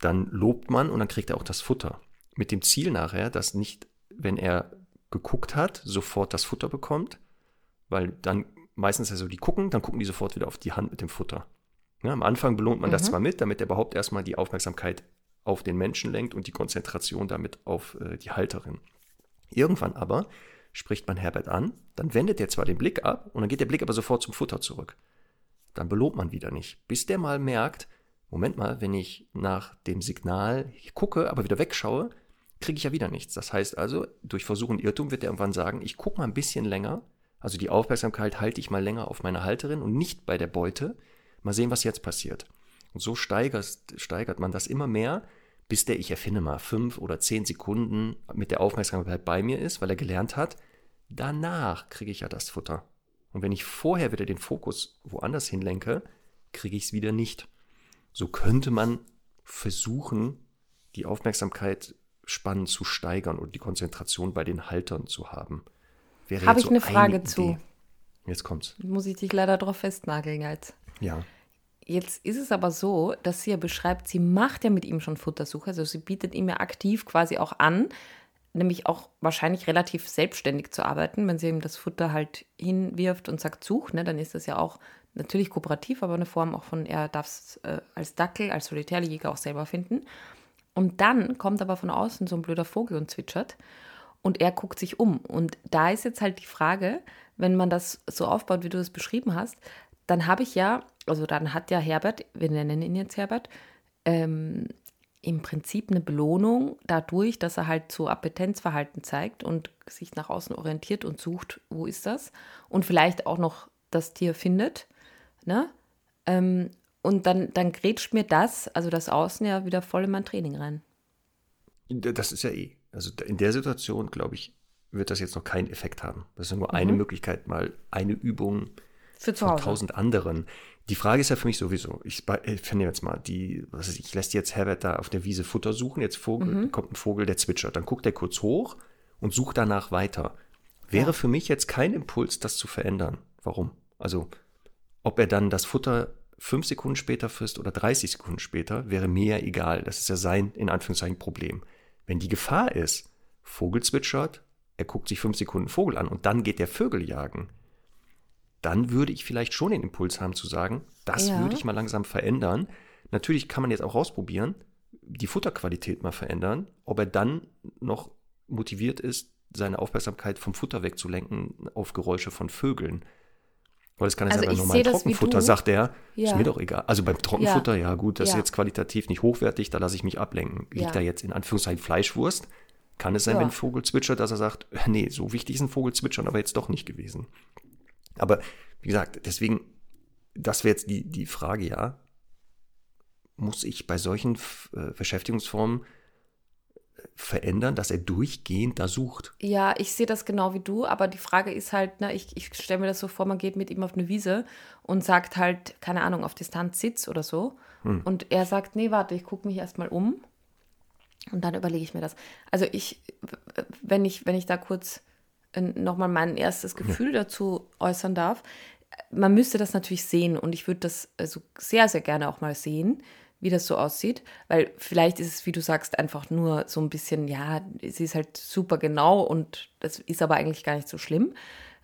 Speaker 2: dann lobt man und dann kriegt er auch das Futter. Mit dem Ziel nachher, dass nicht, wenn er geguckt hat, sofort das Futter bekommt, weil dann meistens also die gucken, dann gucken die sofort wieder auf die Hand mit dem Futter. Ja, am Anfang belohnt man mhm. das zwar mit, damit er überhaupt erstmal die Aufmerksamkeit auf den Menschen lenkt und die Konzentration damit auf äh, die Halterin. Irgendwann aber spricht man Herbert an, dann wendet er zwar den Blick ab und dann geht der Blick aber sofort zum Futter zurück. Dann belohnt man wieder nicht, bis der mal merkt, Moment mal, wenn ich nach dem Signal gucke, aber wieder wegschaue, kriege ich ja wieder nichts. Das heißt also, durch Versuch und Irrtum wird er irgendwann sagen, ich gucke mal ein bisschen länger, also die Aufmerksamkeit halte ich mal länger auf meine Halterin und nicht bei der Beute. Mal sehen, was jetzt passiert. Und so steigert, steigert man das immer mehr, bis der, ich erfinde mal, fünf oder zehn Sekunden mit der Aufmerksamkeit bei mir ist, weil er gelernt hat, danach kriege ich ja das Futter. Und wenn ich vorher wieder den Fokus woanders hinlenke, kriege ich es wieder nicht. So könnte man versuchen, die Aufmerksamkeit spannend zu steigern und die Konzentration bei den Haltern zu haben.
Speaker 1: Habe ich so eine Frage eine zu.
Speaker 2: Jetzt kommt's.
Speaker 1: Muss ich dich leider drauf festnageln jetzt.
Speaker 2: Ja.
Speaker 1: Jetzt ist es aber so, dass sie ja beschreibt, sie macht ja mit ihm schon Futtersuche, also sie bietet ihm ja aktiv quasi auch an, nämlich auch wahrscheinlich relativ selbstständig zu arbeiten, wenn sie ihm das Futter halt hinwirft und sagt, such, ne, dann ist das ja auch natürlich kooperativ, aber eine Form auch von, er darf es äh, als Dackel, als Solitärjäger auch selber finden. Und dann kommt aber von außen so ein blöder Vogel und zwitschert und er guckt sich um. Und da ist jetzt halt die Frage, wenn man das so aufbaut, wie du es beschrieben hast, dann habe ich ja, also dann hat ja Herbert, wir nennen ihn jetzt Herbert, ähm, im Prinzip eine Belohnung dadurch, dass er halt so Appetenzverhalten zeigt und sich nach außen orientiert und sucht, wo ist das? Und vielleicht auch noch das Tier findet. Ne? Ähm, und dann, dann grätscht mir das, also das Außen ja wieder voll in mein Training rein.
Speaker 2: Das ist ja eh. Also in der Situation, glaube ich, wird das jetzt noch keinen Effekt haben. Das ist ja nur mhm. eine Möglichkeit, mal eine Übung
Speaker 1: für zu Hause.
Speaker 2: von tausend anderen. Die Frage ist ja für mich sowieso, ich, ich finde jetzt mal, die, was ich, ich lässt jetzt Herbert da auf der Wiese Futter suchen, jetzt Vogel, mhm. kommt ein Vogel, der zwitschert, dann guckt er kurz hoch und sucht danach weiter. Wäre ja. für mich jetzt kein Impuls, das zu verändern. Warum? Also, ob er dann das Futter fünf Sekunden später frisst oder 30 Sekunden später, wäre mir ja egal. Das ist ja sein, in Anführungszeichen, Problem. Wenn die Gefahr ist, Vogel zwitschert, er guckt sich fünf Sekunden Vogel an und dann geht der Vögel jagen, dann würde ich vielleicht schon den Impuls haben zu sagen, das ja. würde ich mal langsam verändern. Natürlich kann man jetzt auch ausprobieren, die Futterqualität mal verändern, ob er dann noch motiviert ist, seine Aufmerksamkeit vom Futter wegzulenken auf Geräusche von Vögeln. Weil das kann also ja bei normalen Trockenfutter, sagt er, ja. ist mir doch egal. Also beim Trockenfutter, ja, ja gut, das ja. ist jetzt qualitativ nicht hochwertig, da lasse ich mich ablenken. Liegt da jetzt in Anführungszeichen Fleischwurst, kann es sein, wenn ein Vogel zwitschert, dass er sagt, nee, so wichtig ist ein Vogel zwitschern aber jetzt doch nicht gewesen. Aber wie gesagt, deswegen, das wäre jetzt die, die Frage, ja, muss ich bei solchen äh, Beschäftigungsformen äh, verändern, dass er durchgehend da sucht.
Speaker 1: Ja, ich sehe das genau wie du, aber die Frage ist halt, ne, ich, ich stelle mir das so vor, man geht mit ihm auf eine Wiese und sagt halt, keine Ahnung, auf Distanz Sitz oder so. Hm. Und er sagt, nee, warte, ich gucke mich erstmal um und dann überlege ich mir das. Also ich, wenn ich, wenn ich da kurz nochmal mein erstes Gefühl ja. dazu äußern darf, man müsste das natürlich sehen und ich würde das also sehr, sehr gerne auch mal sehen, wie das so aussieht, weil vielleicht ist es, wie du sagst, einfach nur so ein bisschen, ja, sie ist halt super genau und das ist aber eigentlich gar nicht so schlimm,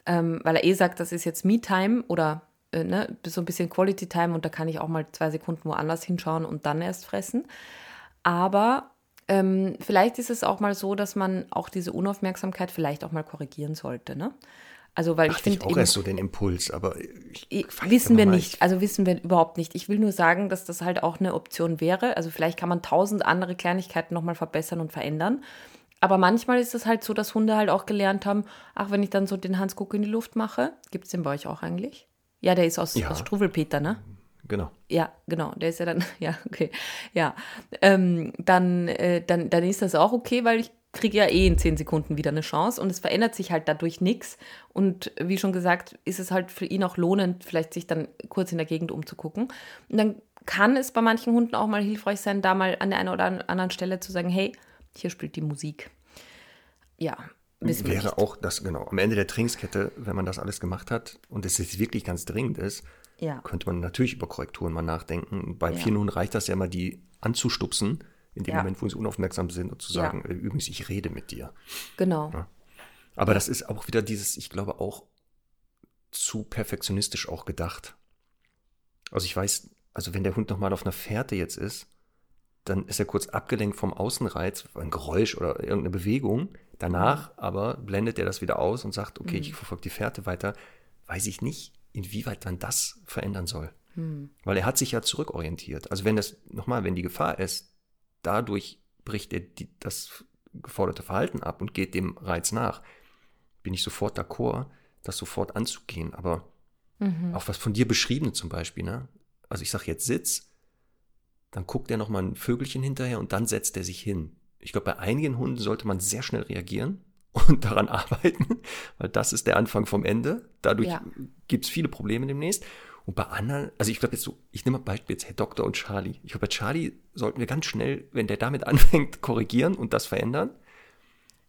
Speaker 1: ähm, weil er eh sagt, das ist jetzt Me-Time oder äh, ne, so ein bisschen Quality-Time und da kann ich auch mal zwei Sekunden woanders hinschauen und dann erst fressen. Aber ähm, vielleicht ist es auch mal so, dass man auch diese Unaufmerksamkeit vielleicht auch mal korrigieren sollte. Ne? Also, weil Ach, ich finde.
Speaker 2: auch erst so den Impuls, aber
Speaker 1: ich, wissen wir nicht. Also wissen wir überhaupt nicht. Ich will nur sagen, dass das halt auch eine Option wäre. Also vielleicht kann man tausend andere Kleinigkeiten nochmal verbessern und verändern. Aber manchmal ist es halt so, dass Hunde halt auch gelernt haben, ach, wenn ich dann so den Hansguck in die Luft mache, gibt es den bei euch auch eigentlich? Ja, der ist aus, ja. aus Struwelpeter, ne?
Speaker 2: Genau.
Speaker 1: Ja, genau. Der ist ja dann, [LAUGHS] ja, okay. Ja. Ähm, dann, äh, dann, dann ist das auch okay, weil ich kriege ja eh in zehn Sekunden wieder eine Chance und es verändert sich halt dadurch nichts. Und wie schon gesagt, ist es halt für ihn auch lohnend, vielleicht sich dann kurz in der Gegend umzugucken. Und dann kann es bei manchen Hunden auch mal hilfreich sein, da mal an der einen oder anderen Stelle zu sagen, hey, hier spielt die Musik. Ja,
Speaker 2: Wäre auch das, genau, am Ende der Trainingskette, wenn man das alles gemacht hat und es jetzt wirklich ganz dringend ist, ja. könnte man natürlich über Korrekturen mal nachdenken. Bei ja. vielen Hunden reicht das ja immer, die anzustupsen, in dem ja. Moment, wo sie unaufmerksam sind und zu sagen. Äh, übrigens, ich rede mit dir.
Speaker 1: Genau.
Speaker 2: Aber das ist auch wieder dieses, ich glaube, auch zu perfektionistisch auch gedacht. Also ich weiß, also wenn der Hund nochmal auf einer Fährte jetzt ist, dann ist er kurz abgelenkt vom Außenreiz, ein Geräusch oder irgendeine Bewegung. Danach aber blendet er das wieder aus und sagt, okay, ich verfolge die Fährte weiter. Weiß ich nicht, inwieweit man das verändern soll. Weil er hat sich ja zurückorientiert. Also wenn das, nochmal, wenn die Gefahr ist, dadurch bricht er die, das geforderte Verhalten ab und geht dem Reiz nach, bin ich sofort d'accord, das sofort anzugehen. Aber auch was von dir beschriebene zum Beispiel, ne? Also ich sage jetzt Sitz, dann guckt er nochmal ein Vögelchen hinterher und dann setzt er sich hin. Ich glaube, bei einigen Hunden sollte man sehr schnell reagieren und daran [LAUGHS] arbeiten, weil das ist der Anfang vom Ende. Dadurch
Speaker 1: Ja.
Speaker 2: gibt es viele Probleme demnächst. Und bei anderen, also ich glaube jetzt so, ich nehme mal Beispiel jetzt Herr Doktor und Charlie. Ich glaube, bei Charlie sollten wir ganz schnell, wenn der damit [LAUGHS] anfängt, korrigieren und das verändern.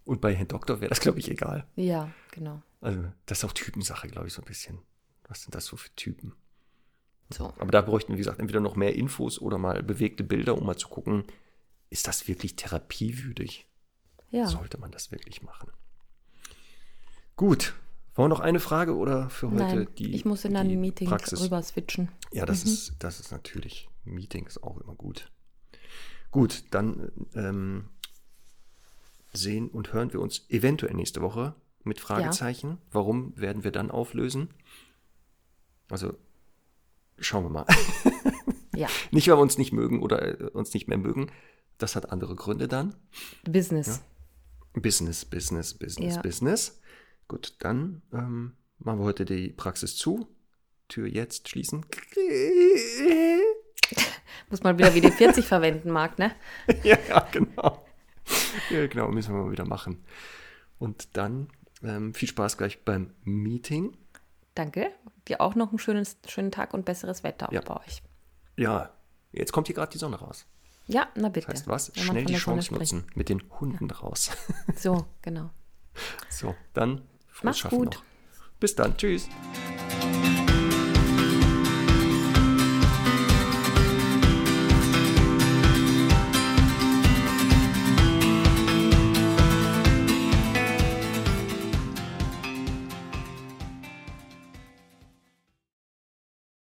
Speaker 2: Und bei Herrn Doktor wäre das, glaube ich, egal.
Speaker 1: Ja, genau.
Speaker 2: Also das ist auch Typensache, glaube ich, so ein bisschen. Was sind das so für Typen?
Speaker 1: So.
Speaker 2: Aber da bräuchten, wie gesagt, entweder noch mehr Infos oder mal bewegte Bilder, um mal zu gucken, ist das wirklich therapiewürdig?
Speaker 1: Ja.
Speaker 2: Sollte man das wirklich machen? Gut. Wollen wir noch eine Frage oder für heute
Speaker 1: Nein,
Speaker 2: die
Speaker 1: ich muss in ein
Speaker 2: die
Speaker 1: Meeting
Speaker 2: Praxis?
Speaker 1: rüber switchen.
Speaker 2: Ja, das,
Speaker 1: Mhm.
Speaker 2: ist, das ist natürlich, Meeting ist auch immer gut. Gut, dann ähm, sehen und hören wir uns eventuell nächste Woche mit Fragezeichen. Warum werden wir dann auflösen? Also schauen wir mal. [LAUGHS]
Speaker 1: Ja,
Speaker 2: nicht, weil wir uns nicht mögen oder äh, uns nicht mehr mögen. Das hat andere Gründe dann.
Speaker 1: Business.
Speaker 2: Business, Business, Business,
Speaker 1: Ja.
Speaker 2: Business. Gut, dann ähm, machen wir heute die Praxis zu. Tür jetzt schließen. [LAUGHS]
Speaker 1: Muss man wieder WD-40 verwenden, Marc, ne? [LAUGHS]
Speaker 2: ja, genau. Ja, genau, müssen wir mal wieder machen. Und dann ähm, viel Spaß gleich beim Meeting.
Speaker 1: Danke. Dir auch noch einen schönen, schönen Tag und besseres Wetter
Speaker 2: Ja.
Speaker 1: bei euch.
Speaker 2: Ja, jetzt kommt hier gerade die Sonne raus.
Speaker 1: Ja, na bitte.
Speaker 2: Das heißt was?
Speaker 1: Wenn
Speaker 2: Schnell die Chance nutzen. Mit den Hunden raus. [LAUGHS]
Speaker 1: So, genau.
Speaker 2: So, dann frohes
Speaker 1: Mach's
Speaker 2: Schaffen
Speaker 1: gut.
Speaker 2: noch. Bis dann. Tschüss.